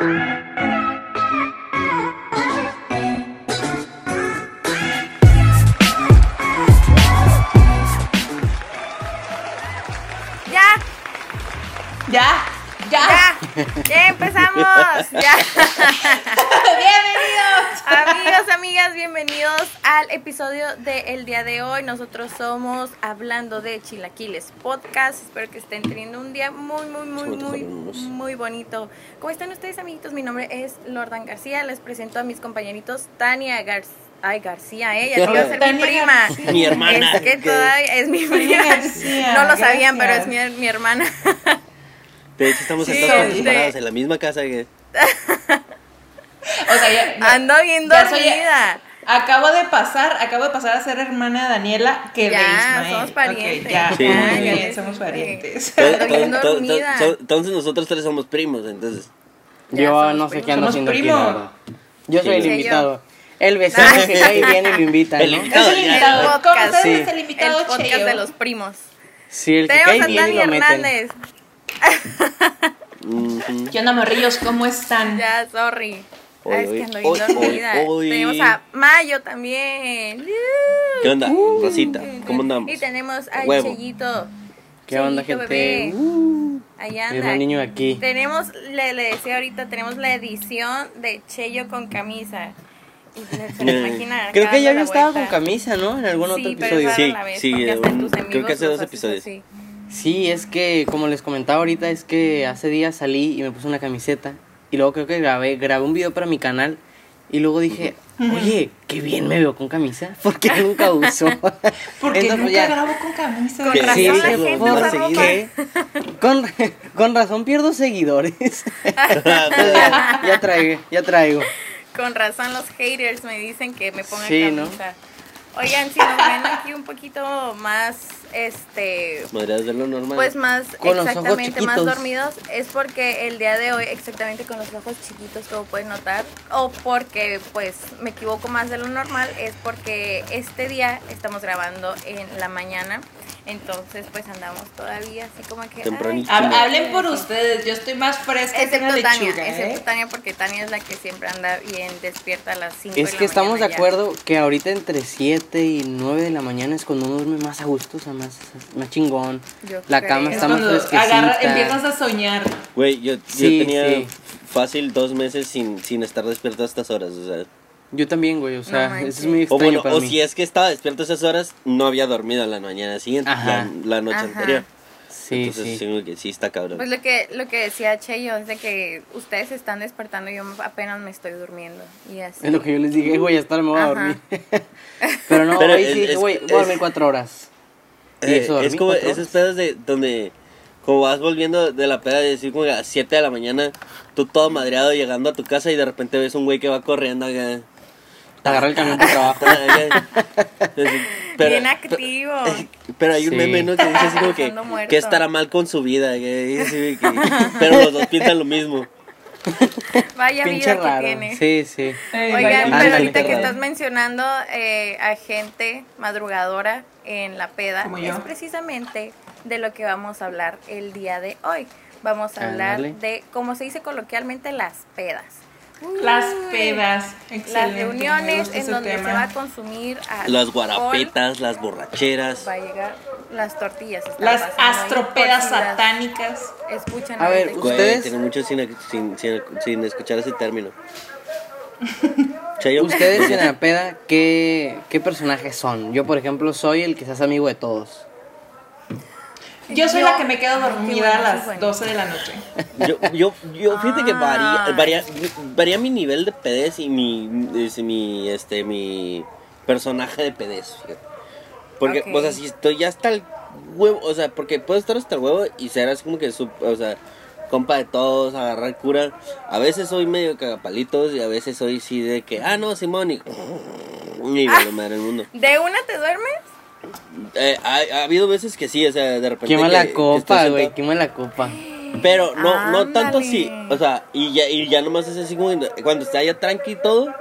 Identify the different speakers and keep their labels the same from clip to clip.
Speaker 1: Thank you. Episodio del día de hoy. Nosotros somos Hablando de Chilaquiles Podcast. Espero que estén teniendo un día muy, muy, muy, muy, muy bonito. ¿Cómo están ustedes, amiguitos? Mi nombre es Lordan García. Les presento a mis compañeritos Tania García. Ay, García, ella te iba a ser mi prima.
Speaker 2: García.
Speaker 3: Mi hermana.
Speaker 1: Es que todavía es mi
Speaker 2: Tania
Speaker 1: prima.
Speaker 2: García,
Speaker 1: No lo sabían, pero es mi, mi hermana.
Speaker 3: De hecho, estamos
Speaker 2: Sí,
Speaker 3: sentados en la misma casa que.
Speaker 2: O sea, ya,
Speaker 1: Ando bien
Speaker 2: ya soy-
Speaker 1: dormida.
Speaker 2: Acabo de pasar, acabo de pasar a ser hermana de Daniela que de
Speaker 1: Ya,
Speaker 2: Ismael.
Speaker 1: somos parientes.
Speaker 2: Ok, ya,
Speaker 3: Sí.
Speaker 2: muy
Speaker 3: Ya,
Speaker 2: somos parientes.
Speaker 3: Entonces nosotros tres somos primos, entonces.
Speaker 1: Ya
Speaker 4: Yo no sé qué ando haciendo aquí. Yo soy el invitado. El vecino que cae bien y lo invita,
Speaker 3: El
Speaker 4: ¿no?
Speaker 3: invitado.
Speaker 2: El invitado.
Speaker 3: ya.
Speaker 2: Con
Speaker 1: podcast.
Speaker 2: ustedes
Speaker 4: Sí.
Speaker 2: es el invitado
Speaker 1: el podcast de los primos.
Speaker 4: Sí, el que cae
Speaker 1: a
Speaker 4: bien y
Speaker 1: Dani
Speaker 4: lo meten.
Speaker 2: ¿Qué onda, morrillos? ¿Cómo están?
Speaker 1: Ya, sorry.
Speaker 3: Hoy,
Speaker 1: Ay, es
Speaker 3: hoy,
Speaker 1: que ando bien
Speaker 3: hoy,
Speaker 1: dormida.
Speaker 3: hoy, hoy.
Speaker 1: Tenemos a Mayo también.
Speaker 3: ¿Qué onda, Rosita? ¿Cómo andamos?
Speaker 1: Y tenemos al
Speaker 3: Huevo.
Speaker 1: Cheyito.
Speaker 4: ¿Qué onda, gente? Uh, mi
Speaker 1: anda.
Speaker 4: niño aquí.
Speaker 1: Tenemos, le, le decía ahorita, tenemos la edición de Cheyo con camisa. Se- lo
Speaker 4: Creo que ya había estado con camisa, ¿no? En algún
Speaker 1: Sí,
Speaker 4: otro episodio.
Speaker 3: Sí,
Speaker 1: vez,
Speaker 3: sí, un- creo que hace dos episodios.
Speaker 1: así.
Speaker 4: Sí, es que como les comentaba ahorita, es que hace días salí y me puse una camiseta. Y luego creo que grabé, grabé un video para mi canal. Y luego dije, oye, qué bien me veo con camisa. Porque nunca uso.
Speaker 2: Porque
Speaker 4: Entonces,
Speaker 2: nunca
Speaker 4: ya-
Speaker 2: grabo con camisa.
Speaker 1: Con razón
Speaker 3: sí,
Speaker 1: la
Speaker 3: sí,
Speaker 1: gente
Speaker 3: por
Speaker 1: usa
Speaker 3: seguir.
Speaker 1: ropa.
Speaker 4: ¿Qué? Con, con razón pierdo seguidores. Entonces, ya, ya traigo, ya traigo.
Speaker 1: Con razón los haters me dicen que me pongan
Speaker 4: Sí, ¿no?
Speaker 1: Oigan, si nos ven aquí un poquito más, este,
Speaker 3: Podrías hacerlo normal.
Speaker 1: pues más
Speaker 4: Con
Speaker 1: exactamente más dormidos, es porque el día de hoy exactamente con los ojos chiquitos como pueden notar, o porque pues me equivoco más de lo normal, es porque este día estamos grabando en la mañana, entonces pues andamos todavía así como que... ay,
Speaker 2: Hablen por ustedes, yo estoy más fresca que
Speaker 1: Excepto
Speaker 2: una
Speaker 1: Tania,
Speaker 2: lechuga,
Speaker 1: excepto
Speaker 2: ¿eh?
Speaker 1: Tania porque Tania es la que siempre anda bien despierta a las 5
Speaker 4: Es que estamos de acuerdo que ahorita entre 7 y 9 de la mañana es cuando uno duerme más a gusto, o sea, más, más chingón.
Speaker 1: Yo
Speaker 4: La
Speaker 1: creo.
Speaker 4: cama
Speaker 2: Es
Speaker 4: está más fresquecita.
Speaker 2: agarra- empiezas a soñar.
Speaker 3: Güey, yo, yo
Speaker 4: Sí,
Speaker 3: tenía
Speaker 4: sí.
Speaker 3: fácil dos meses sin, sin estar despierto a estas horas, o sea.
Speaker 4: Yo también, güey, o sea,
Speaker 1: manches.
Speaker 4: eso es muy
Speaker 3: O
Speaker 4: extraño
Speaker 3: bueno,
Speaker 4: para
Speaker 3: o
Speaker 4: mí.
Speaker 3: si es que estaba despierto esas horas, no había dormido la mañana siguiente,
Speaker 4: Ajá.
Speaker 3: la, la noche
Speaker 1: Ajá.
Speaker 3: anterior.
Speaker 4: Sí,
Speaker 3: Entonces,
Speaker 4: sí.
Speaker 3: sí, que sí está cabrón.
Speaker 1: Pues lo que, lo que decía Cheyo es de que ustedes se están despertando y yo apenas me estoy durmiendo. Y así.
Speaker 4: Es lo que yo les dije, güey, hasta ahora me voy a dormir. Pero no,
Speaker 3: Pero
Speaker 4: hoy
Speaker 3: es-
Speaker 4: sí dije, güey, voy a dormir cuatro horas. Y
Speaker 3: Eh,
Speaker 4: eso, dormí
Speaker 3: es como esos pedos de donde como vas volviendo de la peda y decir como que a las 7 de la mañana, tú todo madreado llegando a tu casa y de repente ves un güey que va corriendo acá.
Speaker 4: Te agarra el camión para trabajo.
Speaker 3: pero,
Speaker 1: Bien activo.
Speaker 3: pero hay un
Speaker 4: Sí.
Speaker 3: meme ¿no? que dice así como que, que estará mal con su vida. que- que- pero los dos piensan lo mismo.
Speaker 1: Vaya
Speaker 4: Pinche
Speaker 1: vida que
Speaker 4: raro.
Speaker 1: tiene.
Speaker 4: Sí, sí.
Speaker 2: Eh,
Speaker 1: Oigan,
Speaker 2: vaya,
Speaker 1: pero ahorita que estás mencionando eh, a gente madrugadora en la peda,
Speaker 2: Como yo.
Speaker 1: es precisamente de lo que vamos a hablar el día de hoy. Vamos a hablar de, como se dice coloquialmente, las pedas.
Speaker 2: Las pedas.
Speaker 1: Las
Speaker 2: Excelente,
Speaker 1: reuniones en donde
Speaker 2: tema.
Speaker 1: se va a consumir alcohol,
Speaker 3: Las guarapetas, las borracheras.
Speaker 1: Va a llegar las tortillas.
Speaker 2: Las astropedas satánicas.
Speaker 1: Escuchan
Speaker 4: A ver.
Speaker 3: Güey,
Speaker 4: ¿Ustedes?
Speaker 3: tiene mucho sin, sin, sin, sin escuchar ese término. Chayo,
Speaker 4: Ustedes en la peda, ¿qué, ¿qué personajes son? Yo, por ejemplo, soy el que se hace amigo de todos.
Speaker 2: Yo soy
Speaker 1: Yo-
Speaker 2: la que me quedo
Speaker 1: Qué
Speaker 2: dormida
Speaker 1: bueno,
Speaker 2: a las
Speaker 1: bueno.
Speaker 2: 12 de la noche.
Speaker 3: Yo, yo, yo fíjate que varía,
Speaker 1: Ah.
Speaker 3: varía, varía mi nivel de pedez y mi, es, mi, este, mi personaje de pedez. Porque, o sea, si estoy ya hasta el huevo, o sea, porque puedo estar hasta el huevo y ser así como que, su, o sea, compa de todos, agarrar cura. A veces soy medio cagapalitos y a veces soy sí de que, ah, no, Simón, y, y vale madre el mundo.
Speaker 1: ¿De una te duermes?
Speaker 3: Eh, ha, ha habido veces que sí, o sea, de repente.
Speaker 4: Quema
Speaker 3: que-
Speaker 4: la
Speaker 3: que
Speaker 4: copa, güey, quema la copa.
Speaker 3: Pero no, no tanto así. O sea, y ya, y ya nomás es así como cuando está ya tranqui y todo.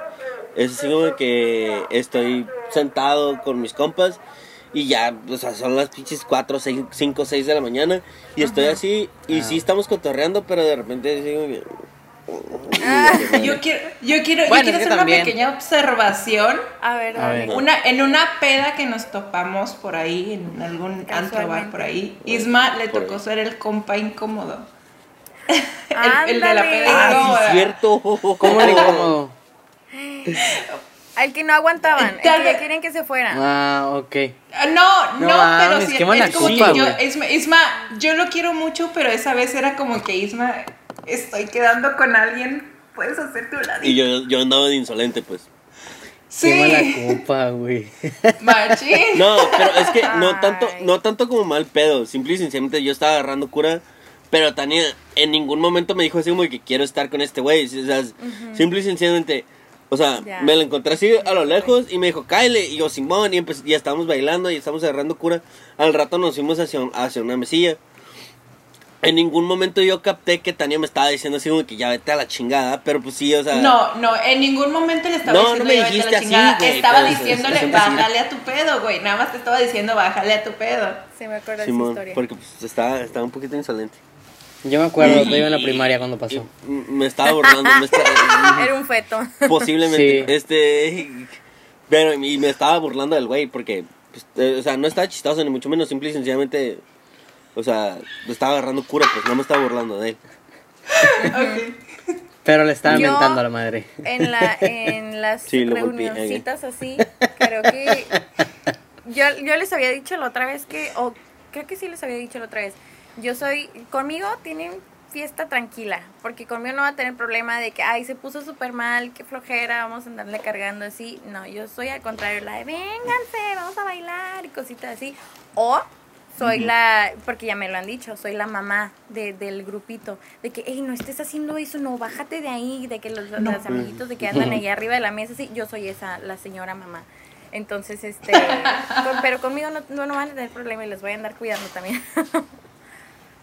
Speaker 3: Es así como que estoy sentado con mis compas. Y ya, o sea, son las pinches 4, 5, 6 de la mañana. Y estoy así. Y sí estamos cotorreando, pero de repente así como que.
Speaker 2: Yo quiero, yo quiero, yo quiero
Speaker 4: es
Speaker 2: hacer
Speaker 4: también.
Speaker 2: una pequeña observación.
Speaker 1: A ver,
Speaker 4: A ver.
Speaker 2: Una, en una peda que nos topamos por ahí, en algún antro bar por ahí, Isma le
Speaker 3: Por
Speaker 2: tocó
Speaker 3: ahí.
Speaker 2: ser el compa incómodo. el, el de la peda
Speaker 3: Ah,
Speaker 2: incómoda.
Speaker 3: sí, es cierto.
Speaker 4: ¿Cómo le incómodo?
Speaker 1: Al que no aguantaban, el que quieren que se fuera.
Speaker 4: Ah, ok.
Speaker 2: Ah, No, no,
Speaker 4: No
Speaker 2: pero sí,
Speaker 4: mala
Speaker 2: es como
Speaker 4: culpa,
Speaker 2: que yo, Isma, yo lo quiero mucho, pero esa vez era como que Isma, estoy quedando con alguien, puedes hacer tu ladito.
Speaker 3: Y yo, yo andaba de insolente, pues.
Speaker 2: Sí,
Speaker 4: Qué mala culpa, güey.
Speaker 2: machín.
Speaker 3: No, pero es que no tanto, no tanto como mal pedo. Simple y sencillamente yo estaba agarrando cura. Pero Tania en ningún momento me dijo así como que quiero estar con este güey. O sea, simple y sencillamente. O sea,
Speaker 1: Ya.
Speaker 3: me lo encontré así a lo lejos y me dijo, Kyle, y yo, Simón, y ya estábamos bailando y estábamos agarrando cura. Al rato nos fuimos hacia, un- hacia una mesilla. En ningún momento yo capté que Tania me estaba diciendo así como que ya vete a la chingada, pero pues sí, o sea...
Speaker 2: No, no, en ningún momento le estaba
Speaker 3: No, no
Speaker 2: diciendo
Speaker 3: me
Speaker 2: "Ya vete a la
Speaker 3: dijiste así,
Speaker 2: chingada".
Speaker 3: güey,
Speaker 2: Estaba
Speaker 3: es-
Speaker 2: diciéndole,
Speaker 3: es así.
Speaker 2: bájale a tu pedo, güey. Nada más te estaba diciendo, bájale a tu pedo.
Speaker 1: Sí, me acuerdo de esa
Speaker 3: Simón,
Speaker 1: historia.
Speaker 3: porque pues estaba, estaba un poquito insolente.
Speaker 4: Yo me acuerdo,
Speaker 3: Y-
Speaker 4: todavía en la primaria cuando pasó.
Speaker 3: y me estaba burlando, me estaba-
Speaker 1: Era un feto.
Speaker 3: posiblemente,
Speaker 4: Sí.
Speaker 3: este, pero y me estaba burlando del güey porque, pues, eh, o sea, no estaba chistoso ni mucho menos, simple y sencillamente, o sea, me estaba agarrando cura, pues no me estaba burlando de él.
Speaker 2: Ok.
Speaker 4: Pero le estaba
Speaker 1: Yo-
Speaker 4: mentando a la madre.
Speaker 1: En, la, en las
Speaker 3: Sí, lo
Speaker 1: reunioncitas así, creo que yo, yo les había dicho la otra vez que, o creo que sí les había dicho la otra vez, yo soy, conmigo tienen fiesta tranquila, porque conmigo no va a tener problema de que, ay, se puso súper mal, qué flojera, vamos a andarle cargando así. No, yo soy al contrario, la de, vénganse, vamos a bailar y cositas así. O soy la, porque ya me lo han dicho, soy la mamá de, del grupito, de que, hey, no estés haciendo eso, no, bájate de ahí, de que los, los amiguitos de que andan ahí arriba de la mesa, sí, yo soy esa, la señora mamá. Entonces, este, con- pero conmigo no, no, no van a tener problema y les voy a andar cuidando también.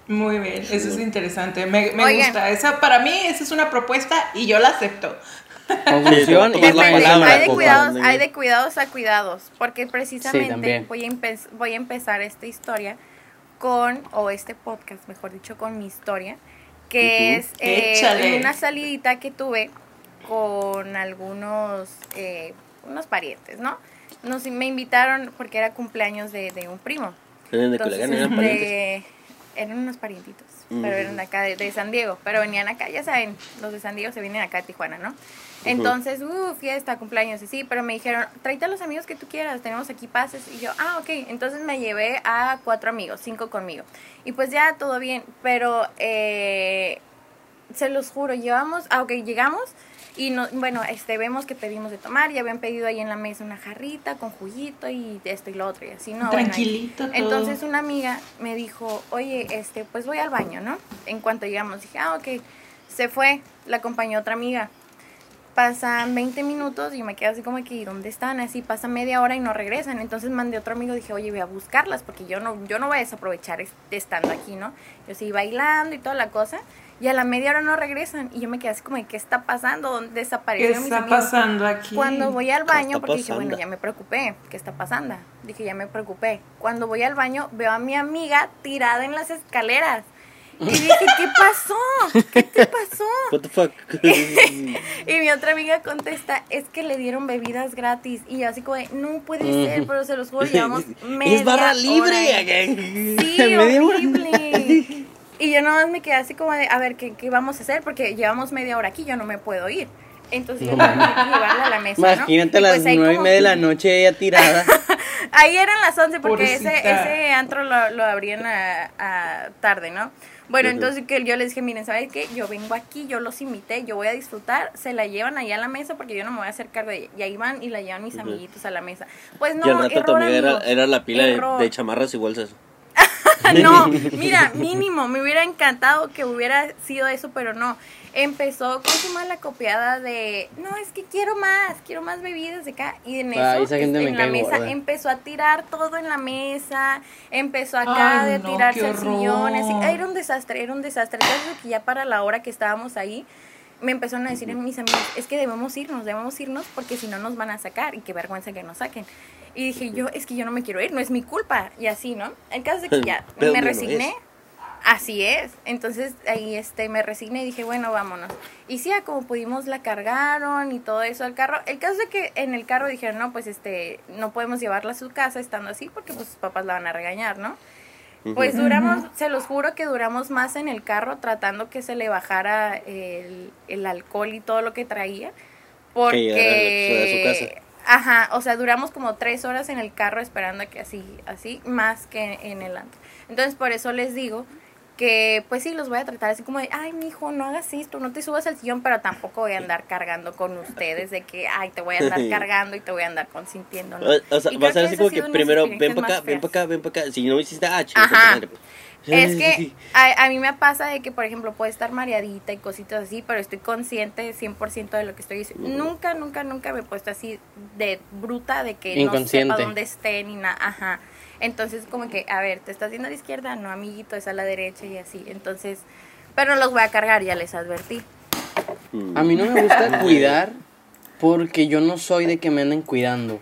Speaker 2: Muy bien, eso es interesante. Me, me gusta. Esa, para mí, esa es una propuesta y yo la acepto.
Speaker 4: Conclusión,
Speaker 3: Sí,
Speaker 4: y la palabra,
Speaker 1: hay de cuidados, hay de cuidados a cuidados, porque precisamente voy, a voy a empezar esta historia con, o este podcast, mejor dicho, con mi historia, que es eh, una salidita que tuve con algunos eh, unos parientes, ¿no? Nos, me invitaron porque era cumpleaños de, de un primo.
Speaker 3: De
Speaker 1: Entonces,
Speaker 3: Culiacán, eran
Speaker 1: unos parientitos, pero eran de acá, de, de San Diego, pero venían acá, ya saben, los de San Diego se vienen acá a Tijuana, ¿no? Entonces, uh, fiesta, cumpleaños, y sí, pero me dijeron, tráete a los amigos que tú quieras, tenemos aquí pases, y yo, ah, ok, entonces me llevé a cuatro amigos, cinco conmigo, y pues ya, todo bien, pero, eh, se los juro, llevamos, ah, ok, llegamos, y no, bueno, este, vemos que pedimos de tomar, ya habían pedido ahí en la mesa una jarrita con juguito y esto y lo otro, y así, ¿no? Bueno,
Speaker 2: Tranquilito todo.
Speaker 1: entonces una amiga me dijo, oye, este, pues voy al baño, ¿no? En cuanto llegamos, dije, ah, ok. Se fue, la acompañó otra amiga. Pasan 20 minutos y me quedo así como que, ¿y dónde están? Así pasa media hora y no regresan. Entonces mandé a otro amigo, dije, oye, voy a buscarlas porque yo no, yo no voy a desaprovechar est- estando aquí, ¿no? Yo seguí bailando y toda la cosa. Y a la media hora no regresan. Y yo me quedé así como, de, ¿qué está pasando? ¿Dónde
Speaker 2: ¿Qué
Speaker 1: desaparecieron mis
Speaker 2: está
Speaker 1: amigos?
Speaker 2: pasando aquí?
Speaker 1: Cuando voy al baño, porque dije, bueno, ya me preocupé, ¿qué está pasando? Dije, ya me preocupé. Cuando voy al baño, veo a mi amiga tirada en las escaleras. Y dije, ¿qué pasó? ¿Qué te pasó?
Speaker 3: What the fuck?
Speaker 1: Y mi otra amiga contesta, es que le dieron bebidas gratis. Y yo así como, de, no puede ser, pero se los juro, llevamos media
Speaker 3: es barra
Speaker 1: hora
Speaker 3: libre.
Speaker 1: ahí. Sí,
Speaker 4: hora.
Speaker 1: horrible. Y yo nada más me quedé así como de, a ver, ¿qué, qué vamos a hacer? Porque llevamos media hora aquí, yo no me puedo ir. Entonces yo tuve que llevarla a la mesa, ¿no?
Speaker 4: Imagínate
Speaker 1: Y
Speaker 4: a las
Speaker 1: pues ahí
Speaker 4: nueve y
Speaker 1: como-
Speaker 4: media de la noche ella tirada.
Speaker 1: Ahí eran las 11 porque ese, ese antro lo, lo abrían a, a tarde, ¿no? Bueno, entonces que yo les dije, miren, ¿sabes qué? Yo vengo aquí, yo los invité, yo voy a disfrutar, se la llevan allá a la mesa porque yo no me voy a hacer cargo de ella. Y ahí van y la llevan mis amiguitos a la mesa. Pues no,
Speaker 3: y al rato
Speaker 1: error,
Speaker 3: amiga era, era la pila de, de chamarras y bolsas.
Speaker 1: no, mira, mínimo, me hubiera encantado que hubiera sido eso, pero no. Empezó con su mala copiada de, no, es que quiero más, quiero más bebidas de acá. Y en eso,
Speaker 4: Ay, esa gente
Speaker 1: este,
Speaker 4: me
Speaker 1: en la mesa,
Speaker 4: gorda.
Speaker 1: empezó a tirar todo en la mesa, empezó acá
Speaker 2: Ay,
Speaker 1: de
Speaker 2: no,
Speaker 1: tirarse al sillón. Era un desastre, era un desastre. Entonces, que ya para la hora que estábamos ahí, me empezaron a decir mis amigos, es que debemos irnos, debemos irnos porque si no nos van a sacar y qué vergüenza que nos saquen. Y dije yo, es que yo no me quiero ir, no es mi culpa. Y así, ¿no? El caso es que ya
Speaker 3: Pero
Speaker 1: me resigné.
Speaker 3: es.
Speaker 1: Así es. Entonces ahí este me resigné y dije, bueno, vámonos. Y sí, ya como pudimos la cargaron y todo eso al carro. El caso es que en el carro dijeron, no, pues este, no podemos llevarla a su casa estando así porque pues sus papás la van a regañar, ¿no? Pues duramos, se los juro que duramos más en el carro tratando que se le bajara el, el alcohol y todo lo que traía.
Speaker 3: Que su
Speaker 1: Porque...
Speaker 3: casa.
Speaker 1: Ajá, o sea, duramos como tres horas en el carro esperando a que así, así, más que en el antro. Entonces, por eso les digo que, pues sí, los voy a tratar así como de, ay, mijo, no hagas esto, no te subas al sillón, pero tampoco voy a andar cargando con ustedes de que, ay, te voy a andar cargando y te voy a andar consintiendo. ¿no?
Speaker 3: O, o sea,
Speaker 1: Y
Speaker 3: a ser así como que primero, ven para acá, ven para acá, ven para acá. Si no hiciste, ah.
Speaker 1: Ajá. Es que a, a mí me pasa de que, por ejemplo, puedo estar mareadita y cositas así, pero estoy consciente 100% de lo que estoy diciendo. Nunca, nunca, nunca me he puesto así de bruta de que no sepa dónde esté ni nada. Ajá. Entonces, como que, a ver, ¿te estás yendo a la izquierda? No, amiguito, es a la derecha y así. Entonces, pero no los voy a cargar, ya les advertí.
Speaker 3: Mm.
Speaker 4: A mí no me gusta cuidar porque yo no soy de que me anden cuidando.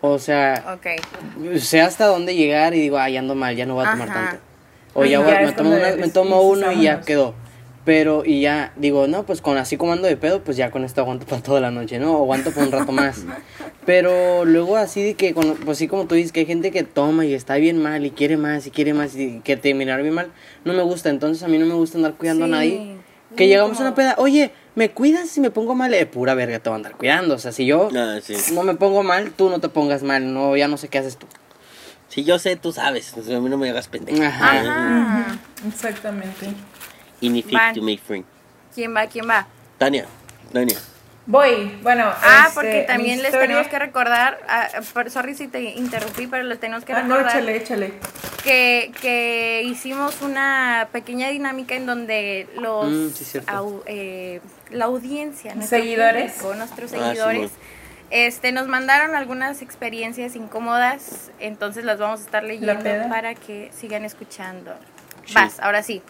Speaker 4: O sea, sé hasta dónde llegar y digo, ay, ando mal, ya no voy a tomar tanto. O ya,
Speaker 2: ya
Speaker 4: me, tomo una- me tomo uno y ya quedó. Pero, y ya, digo, no, pues con así como ando de pedo, pues ya con esto aguanto para toda la noche, ¿no? Aguanto por un rato más. Pero luego así de que, cuando- pues sí como tú dices, que hay gente que toma y está bien mal y quiere más y quiere más y que terminar bien mal, no me gusta. Entonces a mí no me gusta andar cuidando
Speaker 1: Sí.
Speaker 4: a nadie. Que llegamos a
Speaker 1: como-
Speaker 4: una peda, oye, ¿me cuidas si me pongo mal? Eh, pura verga, te voy a andar cuidando. O sea, si yo
Speaker 3: Ah, sí.
Speaker 4: no me pongo mal, tú no te pongas mal. No, ya no sé qué haces tú.
Speaker 3: Si yo sé, tú sabes. O sea, a mí no me hagas pendejo.
Speaker 4: Ajá.
Speaker 1: Ajá.
Speaker 2: Exactamente.
Speaker 1: Van.
Speaker 3: to make friend.
Speaker 1: ¿Quién va? ¿Quién va?
Speaker 3: Tania, Tania.
Speaker 2: Voy, bueno.
Speaker 1: Ah,
Speaker 2: este,
Speaker 1: porque también
Speaker 2: mi
Speaker 1: les
Speaker 2: historia-
Speaker 1: tenemos que recordar, ah, por- sorry si te interrumpí, pero les tenemos que
Speaker 2: Ah, no,
Speaker 1: recordar
Speaker 2: échale, échale.
Speaker 1: que, que hicimos una pequeña dinámica en donde los
Speaker 4: Mm, sí,
Speaker 1: au- eh, la audiencia, nuestro
Speaker 2: Seguidores.
Speaker 1: público, nuestros
Speaker 3: Ah, sí,
Speaker 1: seguidores, este nos mandaron algunas experiencias incómodas, entonces las vamos a estar leyendo para que sigan escuchando.
Speaker 3: Sí.
Speaker 1: Vas, ahora sí.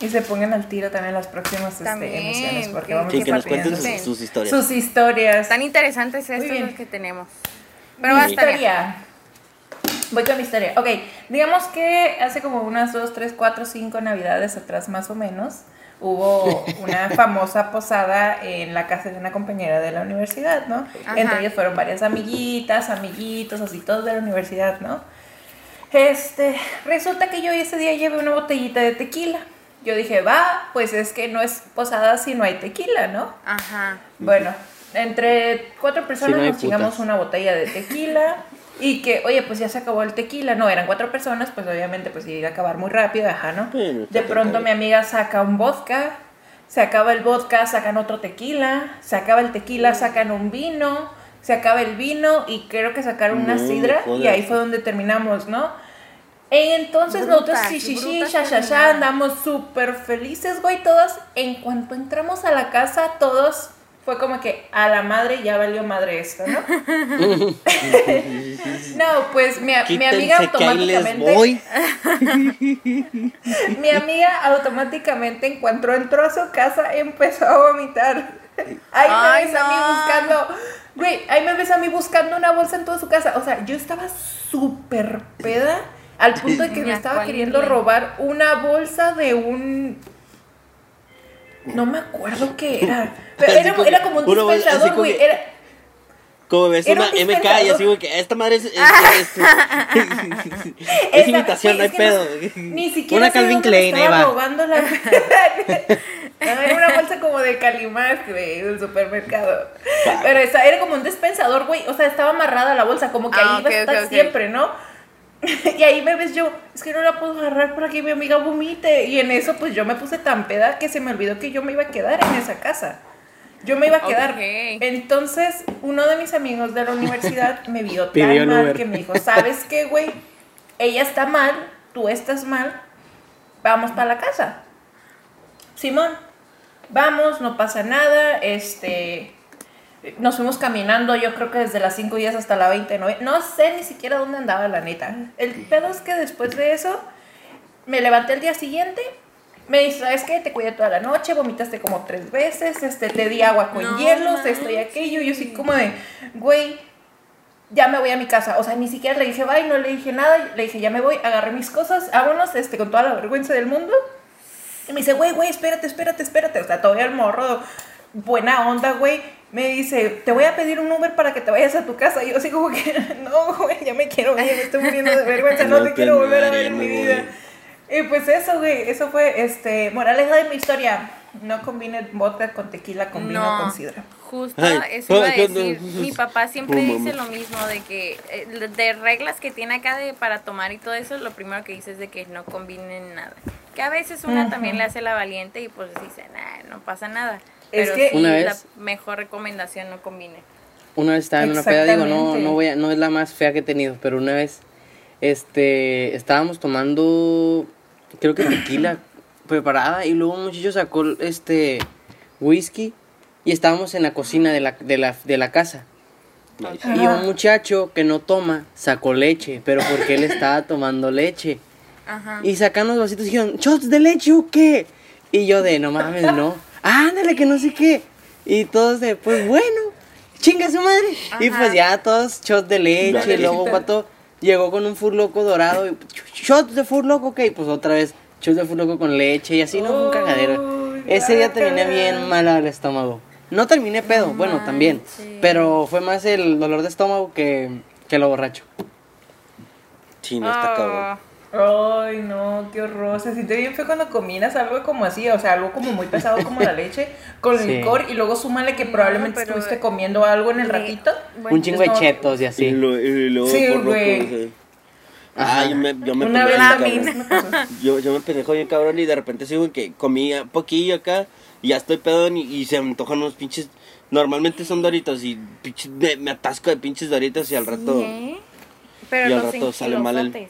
Speaker 2: Y se pongan al tiro también las próximas este,
Speaker 1: También,
Speaker 2: emisiones, porque
Speaker 1: que-
Speaker 2: vamos
Speaker 3: Sí,
Speaker 2: a
Speaker 3: que nos cuenten sus, sus historias.
Speaker 2: sus historias.
Speaker 1: Tan interesantes estos los que tenemos. Pero
Speaker 2: mi historia. Voy con mi historia. Ok, digamos que hace como unas 2, 3, 4, 5 navidades atrás más o menos, hubo una famosa posada en la casa de una compañera de la universidad, ¿no?
Speaker 1: Ajá.
Speaker 2: Entre ellas fueron varias amiguitas, amiguitos, así todos de la universidad, ¿no? Este, resulta que yo ese día llevé una botellita de tequila. Yo dije, va, pues es que no es posada si no hay tequila, ¿no?
Speaker 1: Ajá.
Speaker 2: Bueno, entre cuatro personas
Speaker 4: no hay
Speaker 2: nos chingamos
Speaker 4: putas.
Speaker 2: una botella de tequila y que, oye, pues ya se acabó el tequila. No, eran cuatro personas, pues obviamente pues iba a acabar muy rápido, ajá, ¿no? De pronto
Speaker 3: bien.
Speaker 2: mi amiga saca un vodka, se acaba el vodka, sacan otro tequila, se acaba el tequila, sacan un vino, se acaba el vino y creo que sacaron una
Speaker 3: No,
Speaker 2: sidra y ahí fue donde terminamos, ¿no? Entonces nosotros, sí, sí, sí, ya, ya, ya, andamos súper felices, güey, todos. En cuanto entramos a la casa, todos fue como que a la madre ya valió madre esto, ¿no? no, pues mi, mi amiga automáticamente.
Speaker 3: voy.
Speaker 2: Mi amiga automáticamente, en cuanto entró a su casa, empezó a vomitar. Ahí me
Speaker 1: Ay,
Speaker 2: ves a mí buscando. Güey, ahí me ves a mí buscando una bolsa en toda su casa. O sea, yo estaba súper peda. Al punto de que me estaba queriendo robar una bolsa de un. No me acuerdo qué era. Pero era,
Speaker 3: como
Speaker 2: era como un dispensador,
Speaker 3: como
Speaker 2: güey.
Speaker 3: que-
Speaker 2: Era.
Speaker 3: Como ves
Speaker 2: Era
Speaker 3: una
Speaker 2: un
Speaker 3: MK y así como que esta madre es, es, es, es
Speaker 2: Esa-
Speaker 3: imitación, no
Speaker 2: güey,
Speaker 3: hay pedo.
Speaker 2: Ni siquiera
Speaker 4: Una Calvin Klein, ahí va.
Speaker 2: robando la... Era una bolsa como de Calimás, güey, del supermercado. Pero esa, era como un dispensador, güey. O sea, estaba amarrada la bolsa, como que
Speaker 1: Ah,
Speaker 2: ahí iba
Speaker 1: ok,
Speaker 2: a estar siempre, ¿no? Y ahí me ves yo, es que no la puedo agarrar para que mi amiga vomite. Y en eso, pues yo me puse tan peda que se me olvidó que yo me iba a quedar en esa casa. Yo me iba a quedar. Entonces, uno de mis amigos de la universidad me vio tan
Speaker 4: Pidió
Speaker 2: mal
Speaker 4: Uber.
Speaker 2: que me dijo, ¿sabes qué, güey? Ella está mal, tú estás mal, vamos para la casa. Simón, vamos, no pasa nada, este... Nos fuimos caminando, yo creo que desde las 5 días hasta la 29. No sé ni siquiera dónde andaba, la neta. El pedo es que después de eso, me levanté el día siguiente, me dice, ¿sabes qué? Te cuidé toda la noche, vomitaste como tres veces, este, te di agua con
Speaker 1: No
Speaker 2: hielos, esto y aquello. Yo así como de, güey, ya me voy a mi casa. O sea, ni siquiera le dije bye, no le dije nada. Le dije, ya me voy, agarré mis cosas, vámonos, este, con toda la vergüenza del mundo. Y me dice, güey, güey, espérate, espérate, espérate. O sea, todavía el morro, buena onda, güey. Me dice, te voy a pedir un Uber para que te vayas a tu casa. Y yo así como que, no, güey, ya me quiero ir, me estoy muriendo de vergüenza, no,
Speaker 3: No
Speaker 2: te
Speaker 3: te
Speaker 2: quiero volver a ver en mi vida. Y pues eso, güey, eso fue, este, moraleja de mi historia. No combine vodka con tequila, combina
Speaker 1: No,
Speaker 2: con sidra.
Speaker 1: justo
Speaker 3: Ay,
Speaker 1: eso iba a decir. Mi papá siempre
Speaker 3: Oh,
Speaker 1: dice lo mismo, de que eh, de reglas que tiene acá de para tomar y todo eso, lo primero que dice es de que no combinen nada. Que a veces una también le hace la valiente y pues dice, nah, no pasa nada. Pero
Speaker 2: Es que-
Speaker 1: sí,
Speaker 4: Una
Speaker 1: la
Speaker 4: vez-
Speaker 1: mejor recomendación no combine.
Speaker 4: Una vez estaba en una peda, digo, no, no voy a, no es la más fea que he tenido, pero una vez, este, estábamos tomando, creo que tequila preparada y luego un muchacho sacó, este, whisky y estábamos en la cocina de la, de la, de la casa. Y un muchacho que no toma sacó leche, pero porque él estaba tomando leche.
Speaker 1: Ajá.
Speaker 4: Y sacan los vasitos y dijeron, ¿shots de leche o qué? Y yo de, no mames, no. Ándale, que no sé qué. Y todos de, pues bueno, chinga su madre. Y pues ya todos shots de leche.
Speaker 3: Dale.
Speaker 4: Y luego un vato llegó con un furloco dorado. Y, shots de furloco, ok. Pues otra vez, shots de furloco con leche. Y así, no, un cagadero. Ese día terminé bien mal al estómago. No terminé pedo,
Speaker 1: No
Speaker 4: bueno, también. Pero fue más el dolor de estómago que, que lo borracho.
Speaker 3: Sí, no está
Speaker 1: Ah,
Speaker 3: cabrón.
Speaker 2: Ay, no, qué horror. Se siente bien feo cuando combinas algo como así, o sea, algo como muy pesado como la leche con
Speaker 4: Sí.
Speaker 2: licor y luego súmale que probablemente estuviste comiendo algo en el
Speaker 1: le-
Speaker 2: ratito.
Speaker 1: bueno,
Speaker 4: un chingo de chetos y
Speaker 3: Y,
Speaker 4: así.
Speaker 3: lo- y luego
Speaker 2: Sí, güey.
Speaker 3: o sea. Ah, yo me, yo me
Speaker 2: Una vez
Speaker 3: pendejo. Yo, yo me pendejo bien cabrón y de repente sigo que comía poquillo acá y ya estoy pedón y, y se me antojan unos pinches. Normalmente son doritos y pinches, me, me atasco de pinches doritos y al rato
Speaker 1: Sí, ¿eh? Pero
Speaker 3: y al rato sale mal el-.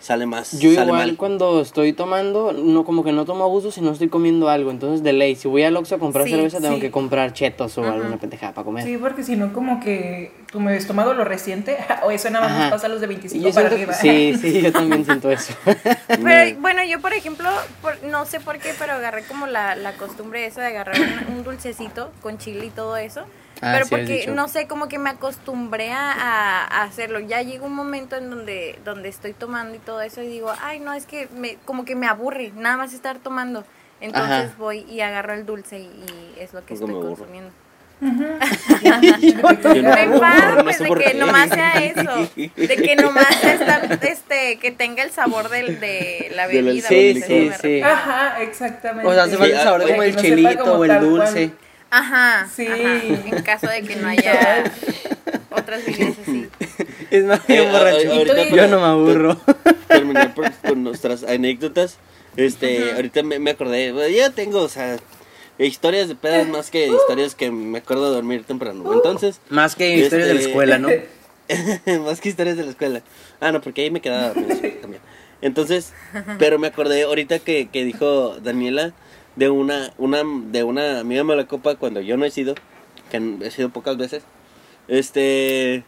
Speaker 3: Sale más.
Speaker 4: Yo
Speaker 3: sale
Speaker 4: igual
Speaker 3: mal.
Speaker 4: cuando estoy tomando, no como que no tomo abuso si no estoy comiendo algo. Entonces de ley, si voy al Oxxo a comprar
Speaker 1: Sí,
Speaker 4: cerveza, tengo que comprar chetos o
Speaker 1: Ajá.
Speaker 4: alguna pendejada para comer.
Speaker 2: Sí, porque si no, como que tu estómago lo resiente, o eso nada más nos pasa a los de
Speaker 4: Y
Speaker 2: 25
Speaker 4: yo
Speaker 2: para
Speaker 4: siento-
Speaker 2: arriba.
Speaker 4: sí, sí, yo también siento eso.
Speaker 1: Pero bueno, yo por ejemplo, por- no sé por qué, pero agarré como la, la costumbre esa de agarrar un, un dulcecito con chile y todo eso.
Speaker 4: Ah,
Speaker 1: pero
Speaker 4: sí
Speaker 1: porque, no sé, como que me acostumbré a, hacerlo. Ya llega un momento en donde, donde estoy tomando y todo eso y digo, ay, no, es que me, como que me aburre nada más estar tomando. Entonces
Speaker 4: Ajá.
Speaker 1: voy y agarro el dulce y, y es lo que estoy consumiendo.
Speaker 3: Yo no
Speaker 1: Me
Speaker 3: puedo,
Speaker 1: enfado,
Speaker 3: no
Speaker 1: pues,
Speaker 3: sé
Speaker 1: de que
Speaker 3: qué.
Speaker 1: nomás sea eso. De que nomás sea estar, este, que tenga el sabor del, de la bebida.
Speaker 4: Sí, sí, sí.
Speaker 2: Ajá, exactamente.
Speaker 4: O sea, hace falta el sabor
Speaker 3: ah,
Speaker 4: como el
Speaker 2: no como
Speaker 4: o el dulce.
Speaker 2: cual.
Speaker 1: Ajá,
Speaker 2: Sí.
Speaker 1: ajá, en caso de que no haya otras bebidas así.
Speaker 4: Es más,
Speaker 3: Eh,
Speaker 4: bien
Speaker 3: a-
Speaker 4: borracho.
Speaker 2: Yo
Speaker 4: Yo no me aburro.
Speaker 3: terminar por- con nuestras anécdotas. Este, ahorita me, me acordé, bueno, ya tengo, o sea, historias de pedas más que historias que me acuerdo de dormir temprano. Entonces,
Speaker 4: Más que historias de la
Speaker 3: Este-
Speaker 4: escuela, ¿no?
Speaker 3: más que historias de la escuela. Ah, no, porque ahí me quedaba dormido también. Entonces, pero me acordé ahorita que, que dijo Daniela de una, una, de una amiga mala copa cuando yo no he sido, que he sido pocas veces. Este.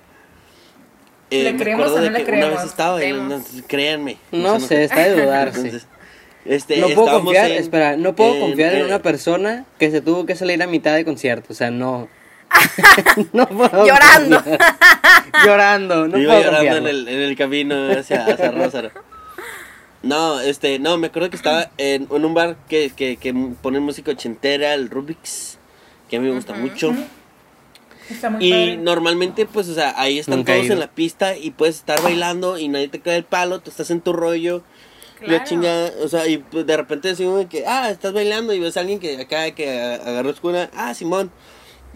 Speaker 2: ¿Le
Speaker 3: me
Speaker 2: creemos o no
Speaker 3: de
Speaker 2: le
Speaker 3: que
Speaker 2: creemos?
Speaker 3: Una vez estaba, en-
Speaker 1: Creemos.
Speaker 3: no, créanme.
Speaker 4: No
Speaker 3: o sea,
Speaker 4: sé, está de dudarse.
Speaker 3: Entonces, este,
Speaker 4: No puedo confiar,
Speaker 3: en-
Speaker 4: espera, no puedo
Speaker 3: en-
Speaker 4: confiar en
Speaker 3: eh,
Speaker 4: una persona que se tuvo que salir a mitad de concierto, o sea, no. no puedo
Speaker 1: Llorando.
Speaker 4: Llorando, no
Speaker 3: iba
Speaker 4: puedo
Speaker 3: llorando en el, en el camino hacia, hacia Rózaro. No, este, no, me acuerdo que estaba en, en un bar que, que, que pone música ochentera, el Rubik's, que a mí me gusta mucho.
Speaker 2: Está muy
Speaker 3: Y
Speaker 2: padre.
Speaker 3: normalmente, pues, o sea, ahí están
Speaker 4: Nunca
Speaker 3: todos en la pista y puedes estar bailando y nadie te cae el palo, tú estás en tu rollo. La
Speaker 1: Claro.
Speaker 3: chingada, o sea, y pues, de repente decimos que, ah, estás bailando y ves a alguien que acá que a- agarró escura, ah, Simón.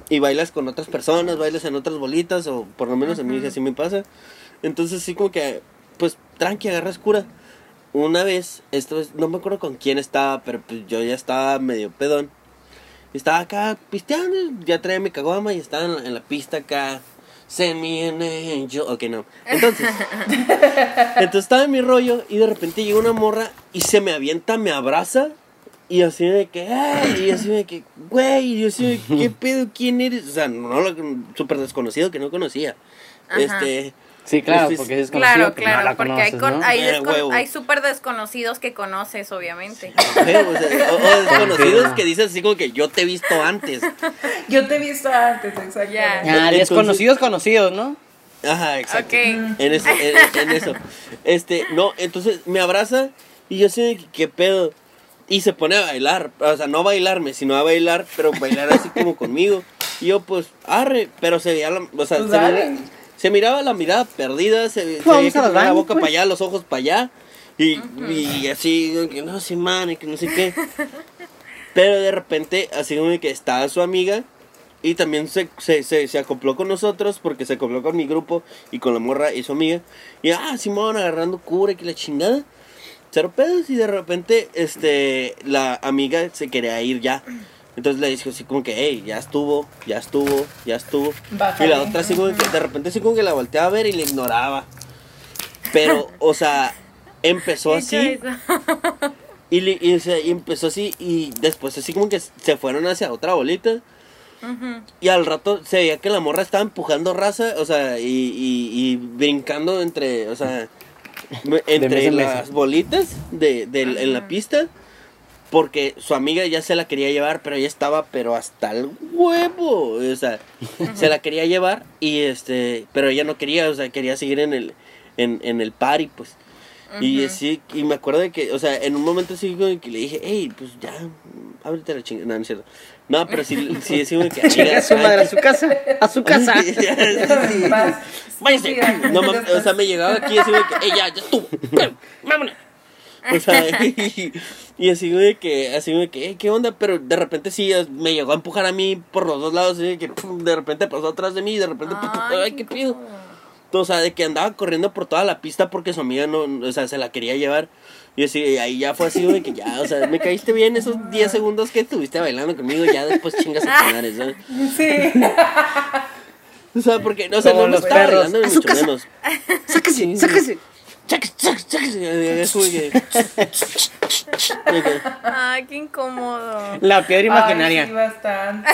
Speaker 3: Y bailas con otras personas, bailas en otras bolitas, o por lo menos a mí así me pasa. Entonces, sí, como que, pues, tranqui, agarra escura. Una vez, esto es, no me acuerdo con quién estaba, pero pues yo ya estaba medio pedón. Estaba acá pisteando, ya traía mi caguama y estaba en la, en la pista acá. Send me an angel. Ok, no. Entonces, entonces estaba en mi rollo y de repente llega una morra y se me avienta, me abraza. Y así de que, ay, y así de que, güey, y así de, ¿qué pedo? ¿Quién eres? O sea, no lo, súper desconocido que no conocía.
Speaker 1: Ajá.
Speaker 3: Este,
Speaker 4: Sí, claro,
Speaker 3: Este es-
Speaker 4: porque es conocido
Speaker 1: Claro,
Speaker 4: que no
Speaker 1: claro,
Speaker 4: la
Speaker 1: porque
Speaker 4: conoces,
Speaker 1: hay, con-
Speaker 4: ¿no?
Speaker 1: hay,
Speaker 3: Eh,
Speaker 1: hay súper desconocidos que conoces, obviamente.
Speaker 3: o, sea, o- o desconocidos que dices así como que yo te he visto antes.
Speaker 2: Yo te he visto antes, exacto.
Speaker 1: Ya.
Speaker 4: Ah,
Speaker 3: Entonces-
Speaker 4: desconocidos conocidos, ¿no?
Speaker 3: Ajá, exacto.
Speaker 1: Ok.
Speaker 3: En eso, en, en eso. Este, no, entonces me abraza y yo sé que qué pedo. Y se pone a bailar, o sea, no a bailarme, sino a bailar, pero bailar así como conmigo. Y yo, pues, arre, pero se veía la, o sea,
Speaker 2: Pues
Speaker 3: se,
Speaker 2: dale.
Speaker 3: Se miraba la mirada perdida, se, veía que
Speaker 4: al
Speaker 3: tenía la boca
Speaker 4: pues.
Speaker 3: para allá, los ojos para allá. Y, y así, que no sé, man, y que no sé qué. Pero de repente, así como que estaba su amiga y también se, se, se, se acopló con nosotros porque se acopló con mi grupo y con la morra y su amiga. Y ah, Simón agarrando cura y que la chingada. Cero pedos y de repente este la amiga se quería ir ya. Entonces le dijo así como que, hey, ya estuvo, ya estuvo, ya estuvo.
Speaker 2: Bájale.
Speaker 3: Y la otra así como que de repente así como que la volteaba a ver y le ignoraba. Pero, o sea, empezó así. Y, le- y, o sea, y empezó así y después así como que se fueron hacia otra bolita. Y al rato se veía que la morra estaba empujando raza, o sea, y, y, y brincando entre, o sea, entre las
Speaker 4: mesa.
Speaker 3: bolitas de, del- en la pista. Porque su amiga ya se la quería llevar, pero ella estaba, pero hasta el huevo. O sea, se la quería llevar y este, pero ella no quería, o sea, quería seguir en el, en, en el party, pues. Y así, y me acuerdo de que, o sea, en un momento así como que le dije, hey, pues ya, ábrete la chingada. No, no es cierto. No, pero sí, sí, sí, como que
Speaker 4: Chinga
Speaker 3: "Chinga,
Speaker 4: a su madre, a su casa, a su casa.
Speaker 3: Váyase.
Speaker 2: estúpida.
Speaker 3: No, mames, o sea, me llegaba aquí así de que, ey, ya, ya tú, vámonos. O sea, y, y así de que, así de que, "Ey, ¿qué onda? Pero de repente sí, me llegó a empujar a mí por los dos lados, así de que pum, de repente pasó atrás de mí y de repente, pum, ay, qué pido. O sea, de que andaba corriendo por toda la pista porque su amiga no, o sea, se la quería llevar. Y así, y ahí ya fue así de que ya, o sea, me caíste bien esos 10 segundos que estuviste bailando conmigo, ya después chingas a madre, ¿sabes?
Speaker 2: Sí.
Speaker 3: O sea, porque, o sea, no me
Speaker 4: los
Speaker 3: estaba
Speaker 4: perros.
Speaker 3: bailando ni mucho
Speaker 4: casa.
Speaker 3: menos.
Speaker 4: Sáquese, sáquese.
Speaker 3: Cháquese,
Speaker 1: Ay, qué incómodo.
Speaker 4: La piedra imaginaria.
Speaker 2: Ay, sí, bastante.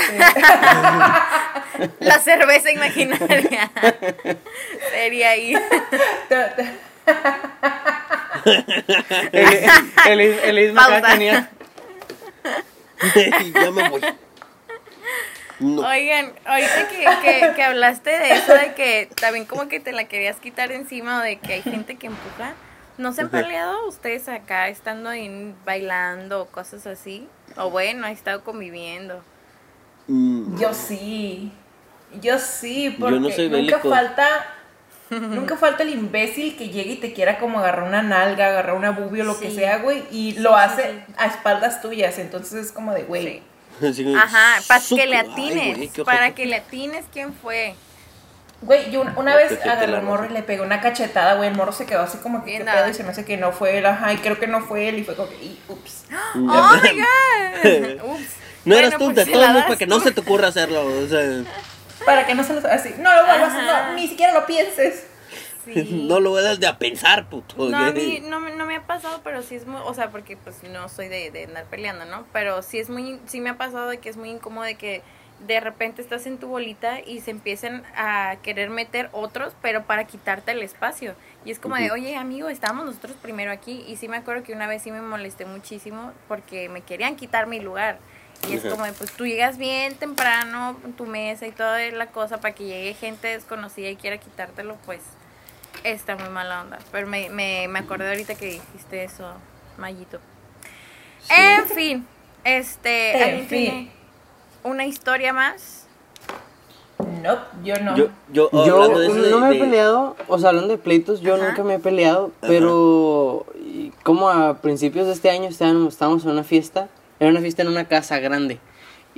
Speaker 1: La cerveza imaginaria. Sería ahí.
Speaker 4: El, el, el, tenía.
Speaker 3: ya me voy. No.
Speaker 1: Oigan, ahorita que, que, que hablaste de eso, de que también como que te la querías quitar encima o de que hay gente que empuja, ¿no se han peleado ustedes acá estando ahí bailando o cosas así? O bueno, he estado conviviendo.
Speaker 3: Mm,
Speaker 2: Yo sí. Yo sí,
Speaker 3: Yo
Speaker 2: porque
Speaker 3: no soy
Speaker 2: nunca falta. Nunca falta el imbécil que llegue y te quiera como agarrar una nalga, agarrar una bubio, lo que sea, güey, y lo
Speaker 1: sí,
Speaker 2: hace
Speaker 1: sí.
Speaker 2: a espaldas tuyas. Entonces es como de, güey.
Speaker 1: Ajá, para que le
Speaker 3: Ay,
Speaker 1: atines,
Speaker 3: güey,
Speaker 1: para que le atines quién fue.
Speaker 2: Güey, yo una, vez agarré al morro y le pegué una cachetada, güey. El morro se quedó así como que pedo y se me hace que no fue él, ajá, y creo que no fue él y fue como que, y, ups.
Speaker 1: ¡Oh, my God! Ups.
Speaker 3: No
Speaker 1: Bueno,
Speaker 3: eras tú,
Speaker 1: pues
Speaker 3: modos,
Speaker 1: das
Speaker 3: para que no se te ocurra hacerlo. O sea,
Speaker 2: Para que no se lo así. No lo vuelvas, no, ni siquiera lo pienses.
Speaker 1: Sí.
Speaker 3: no lo voy a de a pensar, puto.
Speaker 1: No, a mí no, me- no me ha pasado, pero sí es muy, o sea, porque pues no soy de, de andar peleando, ¿no? Pero sí es muy, sí me ha pasado de que es muy incómodo de que de repente estás en tu bolita y se empiezan a querer meter otros, pero para quitarte el espacio. Y es como de, oye, amigo, estábamos nosotros primero aquí. Y sí me acuerdo que una vez sí me molesté muchísimo porque me querían quitar mi lugar. Y es como de, pues tú llegas bien temprano tu mesa y toda la cosa para que llegue gente desconocida y quiera quitártelo, pues está muy mala onda. Pero me, me, me acordé ahorita que dijiste eso, Mayito.
Speaker 3: Sí.
Speaker 1: En fin, este,
Speaker 2: En
Speaker 1: ¿alguien
Speaker 2: fin.
Speaker 1: tiene una historia más?
Speaker 2: No, yo no.
Speaker 3: Yo, yo, oh,
Speaker 4: Yo
Speaker 3: hablando de eso de-
Speaker 4: no me he peleado, o sea, hablando de pleitos, yo
Speaker 1: Ajá.
Speaker 4: nunca me he peleado,
Speaker 3: Ajá.
Speaker 4: pero como a principios de este año estábamos, estábamos en una fiesta, era una fiesta en una casa grande,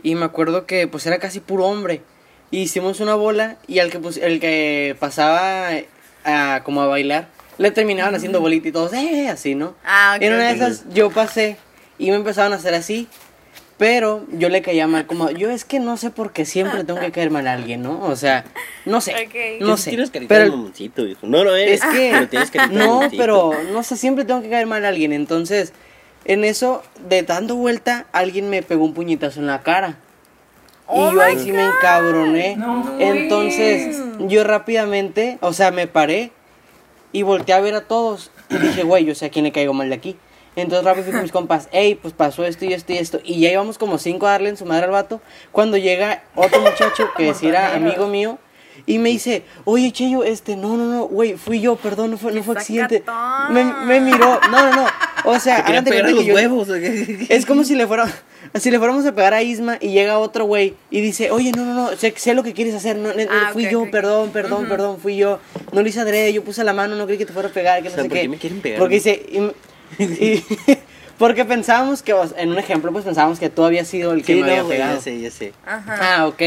Speaker 4: y me acuerdo que pues era casi puro hombre, y hicimos una bola y al que, pues, el que pasaba a, como a bailar, le terminaban haciendo bolita y todos, eh, así, ¿no?
Speaker 1: Ah.
Speaker 4: En una de esas yo pasé y me empezaron a hacer así. Pero yo le caía mal, como yo es que no sé por qué siempre tengo que caer mal a alguien, ¿no? O sea, no sé, no sé.
Speaker 3: Tienes carita de
Speaker 4: Pero
Speaker 3: mamoncito. No lo eres.
Speaker 4: es que
Speaker 3: pero tienes carita de
Speaker 4: no, pero no sé, siempre tengo que caer mal a alguien. Entonces, en eso, de dando vuelta, alguien me pegó un puñetazo en la cara.
Speaker 1: Oh
Speaker 4: y yo ahí sí me encabroné.
Speaker 2: No,
Speaker 4: Entonces, yo rápidamente, o sea, me paré y volteé a ver a todos. Y dije, güey, yo sé a quién le caigo mal de aquí. Entonces rápido fui con mis compas, hey, pues pasó esto y esto y esto. Y ya íbamos como cinco a darle en su madre al vato. Cuando llega otro muchacho que era amigo mío, Y me dice, oye, Cheyo, este, no, no, no, güey, fui yo, perdón, no fue, no
Speaker 1: ¡Qué
Speaker 4: fue accidente. Me, me miró, no, no, no. O sea, de
Speaker 3: pegar los
Speaker 4: yo-
Speaker 3: huevos.
Speaker 4: Es como si le fuera, si le fuéramos a pegar a Isma y llega otro güey y dice, oye, no, no, no, sé, sé lo que quieres hacer, no,
Speaker 1: Ah,
Speaker 4: fui
Speaker 1: ok,
Speaker 4: yo,
Speaker 1: ok.
Speaker 4: perdón, perdón, perdón, fui yo, no lo hice adrede, yo puse la mano, no creí que te fuera a pegar, que no
Speaker 3: O sea,
Speaker 4: sé
Speaker 3: ¿por
Speaker 4: qué.
Speaker 3: qué me quieren pegar?
Speaker 4: Porque dice, y- y- porque pensábamos que, en un ejemplo, pues pensábamos que tú habías sido el que
Speaker 3: Sí,
Speaker 4: me había
Speaker 3: no, güey,
Speaker 4: pegado.
Speaker 3: ya sé, ya sé.
Speaker 1: Ajá.
Speaker 4: Ah, ok.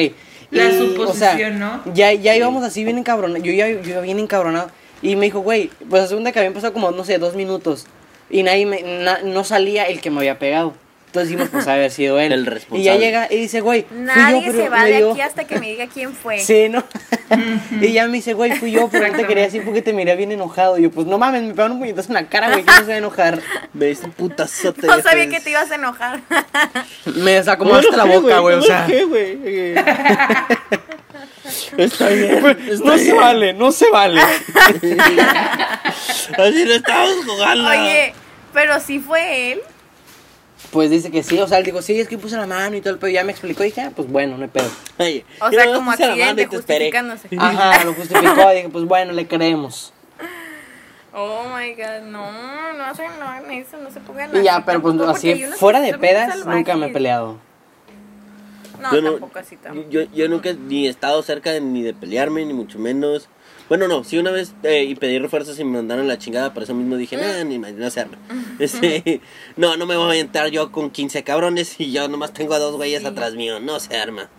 Speaker 2: La
Speaker 4: Y,
Speaker 2: suposición, ¿no?
Speaker 4: Ya, ya íbamos así bien encabronados. Yo ya yo iba bien encabronado. Y me dijo, güey, pues la segunda que habían pasado como, no sé, dos minutos. Y nadie me, na- no salía el que me había pegado. Entonces dijimos, pues haber sido él.
Speaker 3: El
Speaker 4: Y ya
Speaker 3: responsable.
Speaker 4: llega y dice, güey, fui
Speaker 1: Nadie
Speaker 4: yo, pero
Speaker 1: se va de aquí hasta que me diga quién fue.
Speaker 4: Sí, ¿no? y ya me dice, güey, fui yo, pero no te quería decir porque te miré bien enojado. Y yo, pues no mames, me pegaron un puñetazo en la cara, güey, que no se va a enojar.
Speaker 3: Me diste un putazote.
Speaker 1: No sabía que te ibas a enojar.
Speaker 4: Me desacomodaste la boca, güey, o sea.
Speaker 3: ¿Qué, güey? Está bien. está
Speaker 4: No se vale, no se vale.
Speaker 3: Así no estamos jugando.
Speaker 1: Oye, pero sí fue él.
Speaker 4: Pues dice que sí, o sea, él dijo, sí, es que puse la mano y todo el pedo. Ya me explicó y dije, ah, pues bueno, no hay pedo.
Speaker 3: Oye,
Speaker 1: O sea, como accidente, justificándose.
Speaker 4: Ajá, lo justificó y dije, pues bueno, le creemos.
Speaker 1: Oh my god, no, no hacen no eso, no se pongan
Speaker 4: Y ya, pero pues así, fuera de pedas, nunca me he peleado.
Speaker 1: No,
Speaker 3: yo no,
Speaker 1: tampoco así tampoco.
Speaker 3: Yo, yo nunca ni he estado cerca de- ni de pelearme, ni mucho menos. Bueno, no, sí una vez eh, y pedí refuerzos y me mandaron la chingada, por eso mismo dije, nah, ni más, no se arma. Este, no, no me voy a entrar yo con 15 cabrones y yo nomás tengo a dos güeyes atrás mío, no se arma.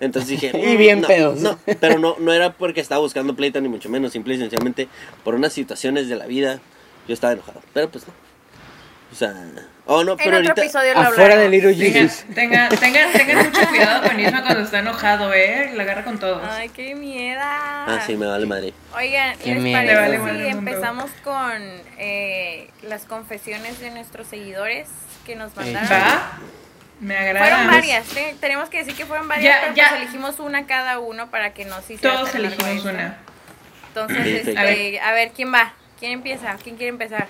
Speaker 3: Entonces dije,
Speaker 4: Y
Speaker 3: "Mm,
Speaker 4: bien
Speaker 3: no,
Speaker 4: pedos.
Speaker 3: No, pero no, no era porque estaba buscando pleito ni mucho menos, simple y sencillamente por unas situaciones de la vida yo estaba enojado. Pero pues no. O sea, oh no,
Speaker 1: En
Speaker 3: pero
Speaker 1: otro
Speaker 3: ahorita...
Speaker 1: episodio lo
Speaker 4: Afuera de
Speaker 1: hablamos.
Speaker 4: Little
Speaker 2: Tengan,
Speaker 4: Jesus.
Speaker 2: tengan, tengan, tengan mucho cuidado con Isma cuando está enojado, ¿eh? La agarra con todos.
Speaker 1: Ay, qué miedo.
Speaker 3: Ah, sí, me vale madre.
Speaker 1: Oigan,
Speaker 4: Qué
Speaker 1: ¿les
Speaker 4: miedo.
Speaker 1: parece
Speaker 2: vale
Speaker 1: si
Speaker 2: madre el mundo.
Speaker 1: empezamos con eh, las confesiones de nuestros seguidores que nos mandaron?
Speaker 2: ¿Va? Me agrada.
Speaker 1: Fueron varias, ¿eh? tenemos que decir que fueron varias,
Speaker 2: Ya,
Speaker 1: pero
Speaker 2: ya.
Speaker 1: pues elegimos una cada uno para que no se hiciera
Speaker 2: Todos
Speaker 1: tan largo
Speaker 2: elegimos
Speaker 1: esto.
Speaker 2: una.
Speaker 1: Entonces,
Speaker 3: Perfecto.
Speaker 1: este,
Speaker 2: A ver.
Speaker 1: a ver, ¿quién va? ¿Quién empieza? ¿Quién quiere empezar?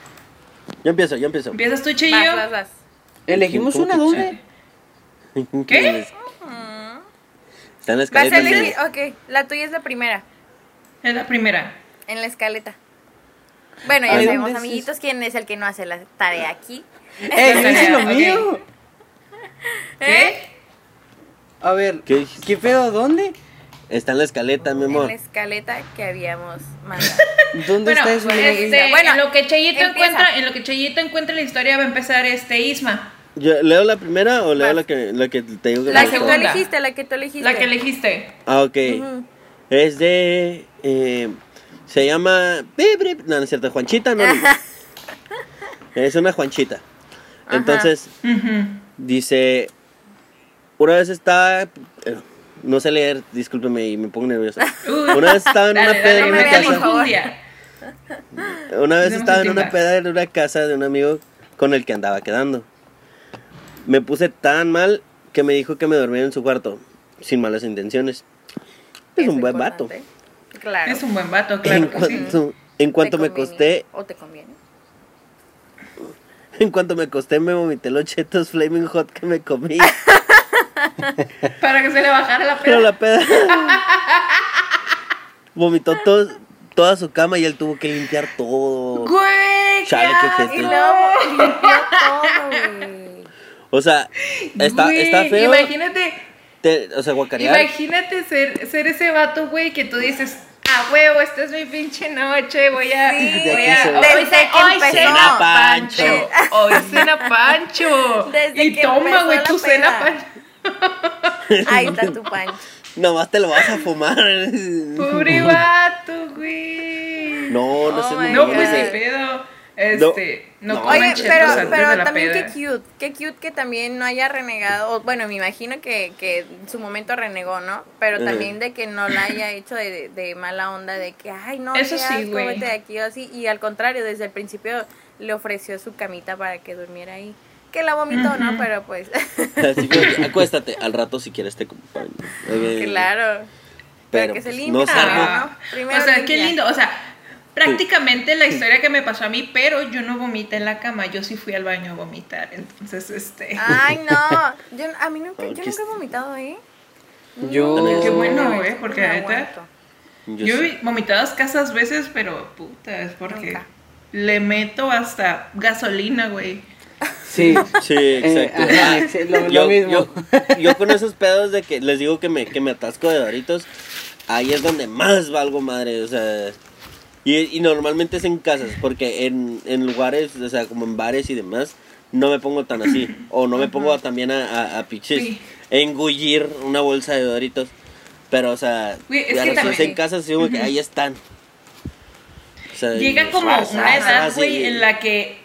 Speaker 3: Yo empiezo, yo empiezo.
Speaker 2: ¿Empiezas tú,
Speaker 1: Vas,
Speaker 2: Chillo?
Speaker 1: vas, vas.
Speaker 4: ¿Elegimos
Speaker 3: ¿Cómo
Speaker 4: una dónde?
Speaker 2: ¿Qué?
Speaker 3: Está en la
Speaker 1: Vas a
Speaker 3: escaleta.
Speaker 1: elegir, ok, la tuya es la primera,
Speaker 2: Es la primera.
Speaker 1: en la escaleta. Bueno, ya sabemos,
Speaker 4: ¿dónde es
Speaker 1: amiguitos, quién es el que no hace la tarea aquí.
Speaker 4: ¡Eh, hice lo mío!
Speaker 1: ¿Eh?
Speaker 4: A ver,
Speaker 3: ¿Qué
Speaker 4: ¿qué, pedo? ¿Dónde?
Speaker 3: Está en la escaleta, mi
Speaker 1: En
Speaker 3: amor.
Speaker 1: la escaleta que habíamos mandado.
Speaker 4: ¿Dónde
Speaker 2: Bueno,
Speaker 4: está eso?
Speaker 2: este,
Speaker 1: Bueno,
Speaker 2: en lo que Chayito encuentra, en lo que Chayito encuentra la historia va a empezar este Isma.
Speaker 3: Yo, ¿Leo la primera o leo
Speaker 1: Vas.
Speaker 3: la que, la que te digo que
Speaker 1: La
Speaker 3: me
Speaker 1: que tú
Speaker 3: gustó?
Speaker 1: elegiste, la que tú elegiste.
Speaker 2: La que elegiste.
Speaker 3: Ah, ok. Es de. eh, se llama. No, no es cierto. Juanchita, no. no. es una Juanchita.
Speaker 1: Ajá.
Speaker 3: Entonces, dice. Una vez estaba. No sé leer, discúlpeme y me pongo nervioso.
Speaker 2: Uy.
Speaker 3: Una vez estaba en una
Speaker 2: Dale,
Speaker 3: peda
Speaker 2: dale,
Speaker 3: en una casa. Una vez estaba en una peda en una casa de un amigo con el que andaba quedando. Me puse tan mal que me dijo que me dormía en su cuarto, sin malas intenciones. Es un buen vato.
Speaker 1: Claro.
Speaker 2: Es un buen vato,
Speaker 3: en
Speaker 2: claro sí.
Speaker 3: en cuanto
Speaker 1: ¿Te
Speaker 3: me
Speaker 1: conviene
Speaker 3: acosté,
Speaker 1: ¿O te conviene?
Speaker 3: en cuanto me acosté me vomité los chetos flaming hot que me comí.
Speaker 2: Para que se le bajara la
Speaker 3: Pero
Speaker 2: peda.
Speaker 3: la peda vomitó todo, toda su cama y él tuvo que limpiar todo.
Speaker 2: Güey,
Speaker 3: Chale, qué ojete.
Speaker 1: Y luego limpió todo, güey.
Speaker 3: O sea, está,
Speaker 2: Güey,
Speaker 3: está feo.
Speaker 2: Imagínate,
Speaker 3: te- o sea, guacarear.
Speaker 2: imagínate ser, ser ese vato, güey, que tú dices, a huevo, esta es mi pinche noche, voy a,
Speaker 1: Sí,
Speaker 2: voy a,
Speaker 3: se-
Speaker 2: hoy, cena
Speaker 3: Pancho.
Speaker 2: Pancho, hoy cena Pancho,
Speaker 1: Desde
Speaker 2: y
Speaker 1: que
Speaker 2: toma, güey, tu cena. Pancho,
Speaker 1: Ahí está tu pancho.
Speaker 3: Nomás te lo vas a fumar.
Speaker 2: pobre vato, güey,
Speaker 3: No, no
Speaker 1: Oh
Speaker 3: sé.
Speaker 2: no,
Speaker 1: God.
Speaker 2: pues ni pedo, este, no,
Speaker 3: No.
Speaker 1: Oye, pero,
Speaker 2: antes
Speaker 1: pero
Speaker 2: de la
Speaker 1: también
Speaker 2: peda.
Speaker 1: qué cute, qué cute que también no haya renegado, o, bueno, me imagino que, que en su momento renegó, ¿no? Pero
Speaker 3: Ujú.
Speaker 1: también de que no la haya hecho de, de mala onda, de que, ay, no,
Speaker 2: Eso
Speaker 1: qué
Speaker 2: sí,
Speaker 1: de aquí o así, y al contrario, desde el principio le ofreció su camita para que durmiera ahí. Que la vomitó, ¿no?
Speaker 2: Ujú.
Speaker 1: Pero pues,
Speaker 3: Así que acuéstate, al rato si quieres te acompaño.
Speaker 1: Claro. Pero,
Speaker 3: Pero,
Speaker 1: que se
Speaker 3: pues, no.
Speaker 1: ¿no? Primero
Speaker 2: o sea, qué lindo, o sea, prácticamente la historia que me pasó a mí, pero yo no vomité en la cama, yo sí fui al baño a vomitar, entonces, este...
Speaker 1: Ay, no. Yo, a mí nunca,
Speaker 3: Ay,
Speaker 1: yo nunca he vomitado, ¿eh?
Speaker 4: Yo-
Speaker 1: No,
Speaker 3: Qué
Speaker 2: bueno, ¿eh? Porque ahorita-.
Speaker 3: Yo
Speaker 2: Yo,
Speaker 3: sí.
Speaker 2: he vomitado ascasas veces, pero puta, es porque
Speaker 1: Nunca.
Speaker 2: le meto hasta gasolina, güey.
Speaker 4: Sí.
Speaker 3: Sí,
Speaker 4: Eh,
Speaker 3: exacto.
Speaker 4: ajá,
Speaker 3: Ah,
Speaker 4: lo, lo
Speaker 3: yo,
Speaker 4: mismo.
Speaker 3: Yo, yo con esos pedos de que les digo que me, que me atasco de doritos, ahí es donde más valgo madre, o sea. Y, y normalmente es en casas, porque en, en lugares, o sea, como en bares y demás, no me pongo tan así. O no me pongo también a, a, a piches,
Speaker 2: Sí.
Speaker 3: engullir una bolsa de doritos. Pero, o sea,
Speaker 2: Güey, es que también-
Speaker 3: en casa, sí, como que ahí están. O sea,
Speaker 2: Llega
Speaker 3: y-
Speaker 2: como una
Speaker 3: ah,
Speaker 2: edad, güey, en la que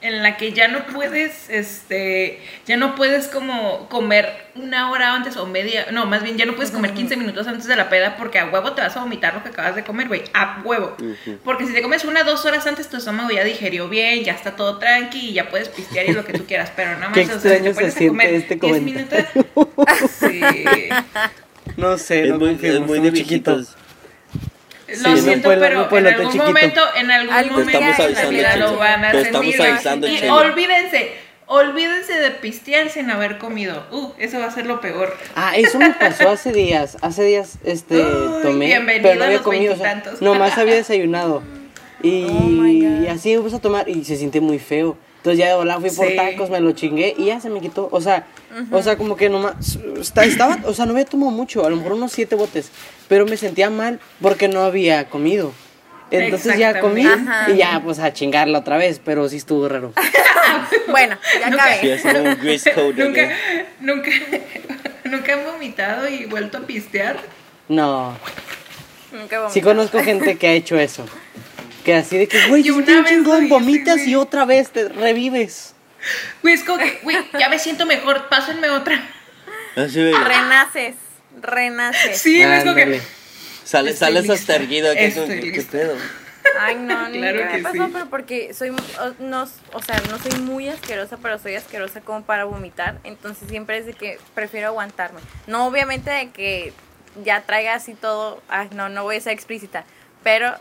Speaker 2: en la que ya no puedes, este, ya no puedes como comer una hora antes o media, no, más bien ya no puedes comer 15 minutos antes de la peda porque a huevo te vas a vomitar lo que acabas de comer, güey, a huevo. Porque si te comes una dos horas antes, tu estómago ya digerió bien, ya está todo tranqui y ya puedes pistear y lo que tú quieras, pero nada más,
Speaker 4: Qué
Speaker 2: o sea, si te
Speaker 4: se
Speaker 2: pones a comer
Speaker 4: este
Speaker 2: 10 minutos, sí.
Speaker 4: No sé,
Speaker 3: Es
Speaker 4: no
Speaker 3: muy, es muy de.
Speaker 2: Lo
Speaker 4: Sí, no
Speaker 2: siento, pero
Speaker 4: no
Speaker 2: en algún
Speaker 4: chiquito.
Speaker 2: momento, en algún momento en la vida lo van a sentir. y
Speaker 3: Chelo.
Speaker 2: olvídense, olvídense de pistear sin haber comido. Uh, eso va a ser lo peor.
Speaker 4: Ah, eso me pasó hace días. Hace días, este,
Speaker 2: Uy,
Speaker 4: tomé,
Speaker 2: bienvenido
Speaker 4: pero no
Speaker 2: a
Speaker 4: había
Speaker 2: los
Speaker 4: comido, o sea, nomás había desayunado. Y,
Speaker 1: Oh
Speaker 4: y así me puse a tomar y se siente muy feo. Entonces ya de volada fui por tacos, me lo chingué y ya se me quitó. O sea, o sea, como que nomás, está- estaba, o sea, no había tomado mucho, a lo mejor unos siete botes, pero me sentía mal porque no había comido. Entonces ya comí.
Speaker 1: Ajá.
Speaker 4: y ya pues a chingarla otra vez, pero sí estuvo raro.
Speaker 1: Bueno, ya
Speaker 2: Nunca-
Speaker 3: Sí,
Speaker 1: acabé.
Speaker 2: Nunca, nunca, nunca han vomitado y vuelto a pistear.
Speaker 4: No,
Speaker 1: Nunca vomité.
Speaker 4: sí conozco gente que ha hecho eso. Que así de que, güey,
Speaker 2: Yo una
Speaker 4: un
Speaker 2: vez
Speaker 4: chingón, vomitas y otra vez te revives.
Speaker 2: Güey, es como que, güey, ya me siento mejor, pásenme otra.
Speaker 3: Así, güey.
Speaker 1: Renaces, renaces.
Speaker 2: Sí, es como que.
Speaker 3: Sale, sales hasta erguido. que, ¿Qué
Speaker 2: lista.
Speaker 3: pedo?
Speaker 1: Ay, no, ni
Speaker 2: Claro
Speaker 1: me pasó,
Speaker 2: sí.
Speaker 1: pero porque soy, o, no, o sea, no soy muy asquerosa, pero soy asquerosa como para vomitar, entonces siempre es de que prefiero aguantarme. No, obviamente de que ya traiga así todo, ay, no, no voy a ser explícita, pero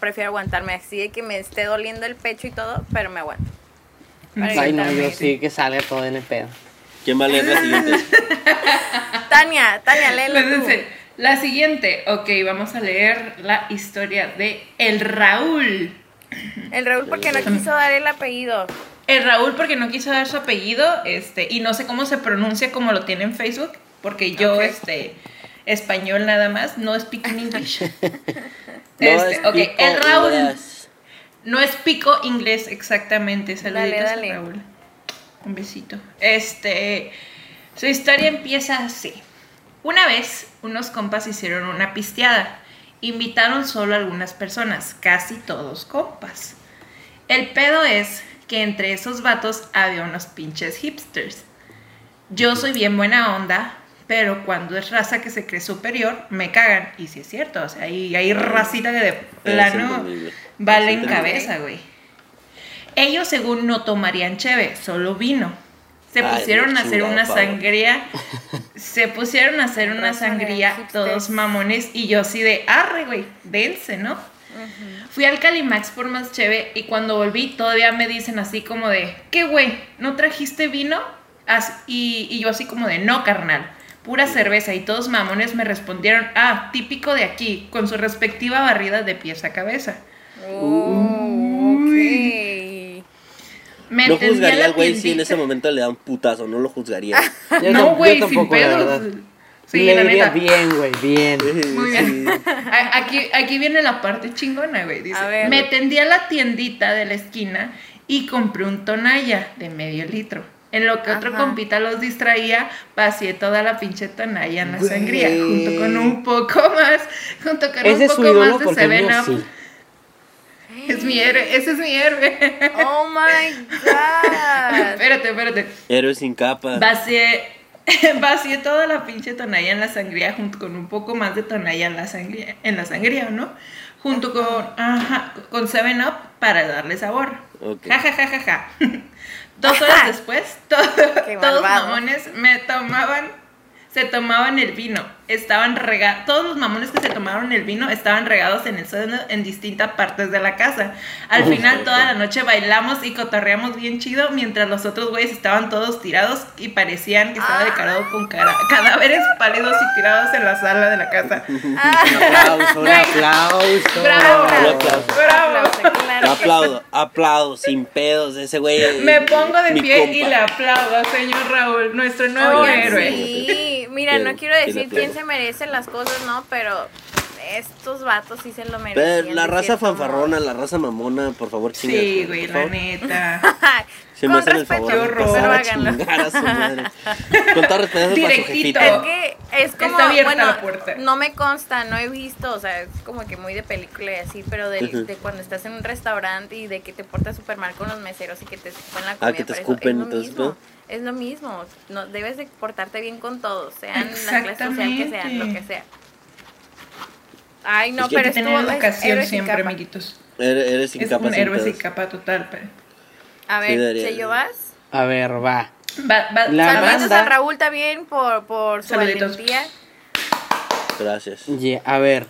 Speaker 1: prefiero aguantarme así de que me esté doliendo el pecho y todo, pero me aguanto. Para
Speaker 4: Ay, no, yo sí que salga todo en el pedo.
Speaker 3: ¿Quién va a leer la siguiente?
Speaker 1: Tania, Tania, léelo tú.
Speaker 2: Espérense, La siguiente, ok, vamos a leer la historia de El Raúl.
Speaker 1: El Raúl porque no quiso dar el apellido.
Speaker 2: El Raúl porque no quiso dar su apellido, este, y no sé cómo se pronuncia como lo tiene en Facebook, porque yo, este, español nada más, no speaking English.
Speaker 3: No
Speaker 2: Este,
Speaker 3: pico
Speaker 2: el Raúl. No es pico inglés exactamente, saluditos
Speaker 1: Dale,
Speaker 2: al
Speaker 1: dale.
Speaker 2: Raúl. Un besito. Este, su historia empieza así. Una vez, unos compas hicieron una pisteada. Invitaron solo a algunas personas, casi todos compas. El pedo es que entre esos vatos había unos pinches hipsters. Yo soy bien buena onda, pero cuando es raza que se cree superior, me cagan. Y si es cierto, o sea, hay, hay racita que de plano valen cabeza, güey. Ellos según no tomarían cheve, solo vino. Se pusieron a hacer una
Speaker 3: pavo.
Speaker 2: sangría. Se pusieron a hacer una sangría todos mamones y yo así de arre, güey, dense, ¿no? Fui al Calimax por más cheve y cuando volví todavía me dicen así como de, ¿qué güey? ¿No trajiste vino? As- y, y yo así como de, no, carnal, pura cerveza. Y todos mamones me respondieron, ah, típico de aquí, con su respectiva barrida de pies a cabeza.
Speaker 1: Oh, ok.
Speaker 2: Me
Speaker 3: No juzgaría
Speaker 2: la
Speaker 3: al güey si en ese momento le da un putazo, no lo juzgaría.
Speaker 2: No, güey, sin pedos. Sí,
Speaker 4: Le
Speaker 2: la
Speaker 4: diría
Speaker 2: neta.
Speaker 4: bien, güey, bien.
Speaker 2: Muy bien. Aquí, aquí viene la parte chingona, güey. Dice,
Speaker 1: A ver.
Speaker 2: me tendí a la tiendita de la esquina y compré un tonalla de medio litro. En lo que otro compita los distraía, vacié toda la pinche tonalla en la
Speaker 4: Güey.
Speaker 2: sangría, junto con un poco más, junto con
Speaker 4: Ese
Speaker 2: un poco
Speaker 4: ídolo
Speaker 2: más de Seven Up.
Speaker 4: sí.
Speaker 2: Es mi héroe, ese es mi héroe.
Speaker 1: Oh my god.
Speaker 2: espérate, espérate.
Speaker 3: Héroe sin capa.
Speaker 2: Vacié, vacié toda la pinche tonalla en la sangría junto con un poco más de tonalla en la sangría, en la sangría, ¿no? Junto con, ajá, con 7-Up para darle sabor.
Speaker 3: Ok.
Speaker 2: Ja, ja, ja, ja, ja. Dos horas después, to-
Speaker 1: Qué
Speaker 2: todos mamones me tomaban se tomaban el vino. Estaban regados, todos los mamones que se tomaron el vino estaban regados en el suelo en distintas partes de la casa. Al final toda la noche bailamos y cotorreamos bien chido mientras los otros güeyes estaban todos tirados y parecían que estaba decorado con cara- cadáveres pálidos y tirados en la sala de la casa.
Speaker 4: Un aplauso, un aplauso.
Speaker 2: Bravo,
Speaker 3: Un aplauso.
Speaker 2: bravo.
Speaker 1: Aplauso, claro que sí.
Speaker 3: Aplaudo, aplaudo, sin pedos, ese güey.
Speaker 2: Me pongo de pie
Speaker 3: compa.
Speaker 2: y le aplaudo, señor Raúl, nuestro nuevo héroe.
Speaker 1: sí, mira, no quiero decir quién. Se merece las cosas, ¿no? Pero estos vatos sí se lo merecen.
Speaker 3: Pero la raza fanfarrona, la raza mamona, por favor.
Speaker 2: Sí, güey, la
Speaker 3: favor.
Speaker 2: neta.
Speaker 3: Si me hacen el favor empezar a chingar a su madre. Con todo respeto para su
Speaker 2: Directito.
Speaker 3: jefita.
Speaker 1: Es que es como,
Speaker 2: Está abierta
Speaker 1: bueno,
Speaker 2: la puerta.
Speaker 1: no me consta, no he visto, o sea, es como que muy de película y así, pero de,
Speaker 3: Ujú.
Speaker 1: de cuando estás en un restaurante y de que te portas súper mal con los meseros y que te escupen la comida.
Speaker 3: Ah, que te
Speaker 1: por eso
Speaker 3: escupen
Speaker 1: es
Speaker 3: y
Speaker 1: lo
Speaker 3: todo eso,
Speaker 1: mismo,
Speaker 3: ¿no?
Speaker 1: es lo mismo, no, debes de portarte bien con todos, sean la clase social que sean, lo que sea. Ay, no,
Speaker 3: Es que
Speaker 1: pero
Speaker 2: Hay que tener educación siempre, amiguitos.
Speaker 3: Eres, eres
Speaker 2: Es un héroe sin capa total, pero...
Speaker 1: A
Speaker 3: Sí,
Speaker 1: ver,
Speaker 3: debería-
Speaker 1: ¿Sello vas?
Speaker 4: A ver, va.
Speaker 2: Va, va,
Speaker 4: La banda-
Speaker 1: a Raúl también por, por su
Speaker 2: Saluditos.
Speaker 1: valentía.
Speaker 3: Gracias.
Speaker 4: Ye- a ver,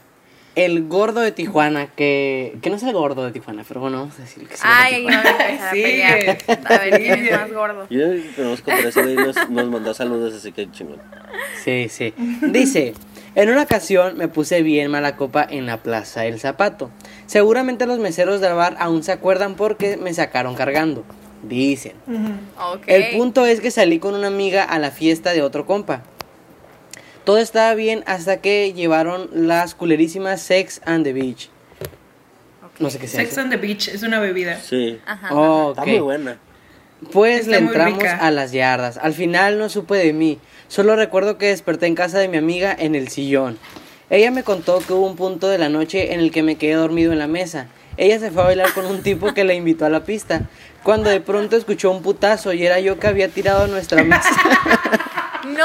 Speaker 4: el gordo de Tijuana, que, que no es el gordo de Tijuana, pero bueno, vamos a decir que de
Speaker 1: Ay, vamos a empezar a
Speaker 2: Sigue.
Speaker 1: pelear. A ver quién es más gordo.
Speaker 3: Yo conozco por ese nos, nos mandó saludos, así que chingón.
Speaker 4: Sí, sí. Dice, en una ocasión me puse bien mala copa en la Plaza del Zapato. Seguramente los meseros del bar aún se acuerdan porque me sacaron cargando. Dicen. El punto es que salí con una amiga a la fiesta de otro compa. Todo estaba bien hasta que llevaron las culerísimas Sex and the Beach. No sé qué sea.
Speaker 2: Sex on the Beach es una bebida.
Speaker 3: Sí.
Speaker 1: Ajá.
Speaker 4: Oh,
Speaker 3: Está muy buena.
Speaker 4: Pues
Speaker 2: Está
Speaker 4: le entramos
Speaker 2: rica.
Speaker 4: a las yardas. Al final no supe de mí. Solo recuerdo que desperté en casa de mi amiga en el sillón. Ella me contó que hubo un punto de la noche en el que me quedé dormido en la mesa. Ella se fue a bailar con un tipo que la invitó a la pista. Cuando de pronto escuchó un putazo y era yo que había tirado nuestra mesa.
Speaker 1: No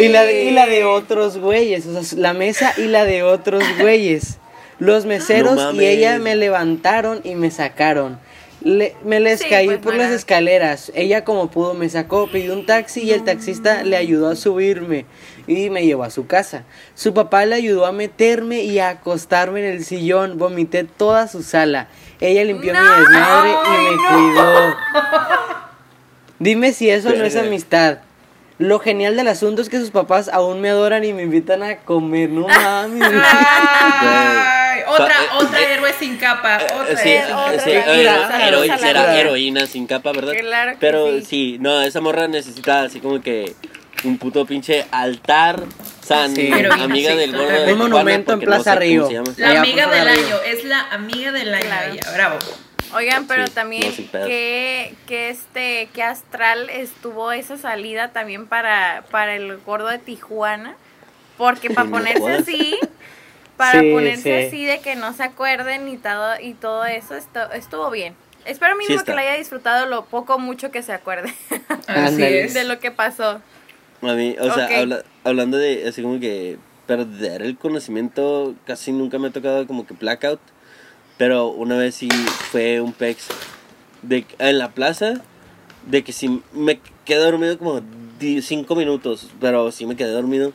Speaker 4: y, la de, y la de otros güeyes. O sea, la mesa y la de otros güeyes. Los meseros
Speaker 3: No
Speaker 4: y ella me levantaron y me sacaron. Le- me les
Speaker 1: Sí,
Speaker 4: caí
Speaker 1: pues,
Speaker 4: por las escaleras. Ella como pudo me sacó, pidió un taxi y el taxista le ayudó a subirme y me llevó a su casa. Su papá le ayudó a meterme y a acostarme en el sillón. Vomité toda su sala. Ella limpió mi desmadre y me cuidó. Dime si eso no es amistad. Lo genial del asunto es que sus papás aún me adoran y me invitan a comer. No mames.
Speaker 2: Otra,
Speaker 3: eh,
Speaker 2: otra héroe sin capa. Otra
Speaker 3: Eh, Sí,
Speaker 2: héroe sin
Speaker 1: otra.
Speaker 3: sí,
Speaker 2: capa.
Speaker 3: eh,
Speaker 1: Saludos a la
Speaker 3: heroi-
Speaker 1: luna.
Speaker 3: era heroína sin capa, ¿verdad?
Speaker 1: Claro que
Speaker 3: Pero
Speaker 1: sí.
Speaker 3: sí. no, esa morra necesita así como que un puto pinche altar san
Speaker 4: Sí.
Speaker 2: Heroína,
Speaker 3: amiga
Speaker 2: sí,
Speaker 3: del gordo de
Speaker 4: Un
Speaker 3: Tijuana,
Speaker 4: monumento en
Speaker 3: porque no
Speaker 4: Plaza
Speaker 3: sé
Speaker 4: Río.
Speaker 2: La amiga del año, es la amiga del año
Speaker 1: Claro.
Speaker 2: bravo.
Speaker 1: Oigan, pero
Speaker 3: Sí,
Speaker 1: también
Speaker 3: no,
Speaker 1: que, que este, que astral estuvo esa salida también para, para el gordo de Tijuana. Porque para ponerse así, para
Speaker 4: Sí,
Speaker 1: ponerse
Speaker 4: sí.
Speaker 1: así de que no se acuerden y todo, y todo eso estu- estuvo bien. Espero
Speaker 3: está.
Speaker 1: que lo haya disfrutado lo poco mucho que se acuerde
Speaker 2: Así
Speaker 4: Ándale.
Speaker 2: es.
Speaker 1: de lo que pasó.
Speaker 3: A mí, o sea, habla- hablando de así como que perder el conocimiento, casi nunca me ha tocado como que blackout. Pero una vez sí fue un pex de, en la plaza, de que sí me quedé dormido como 5 minutos, pero sí me quedé dormido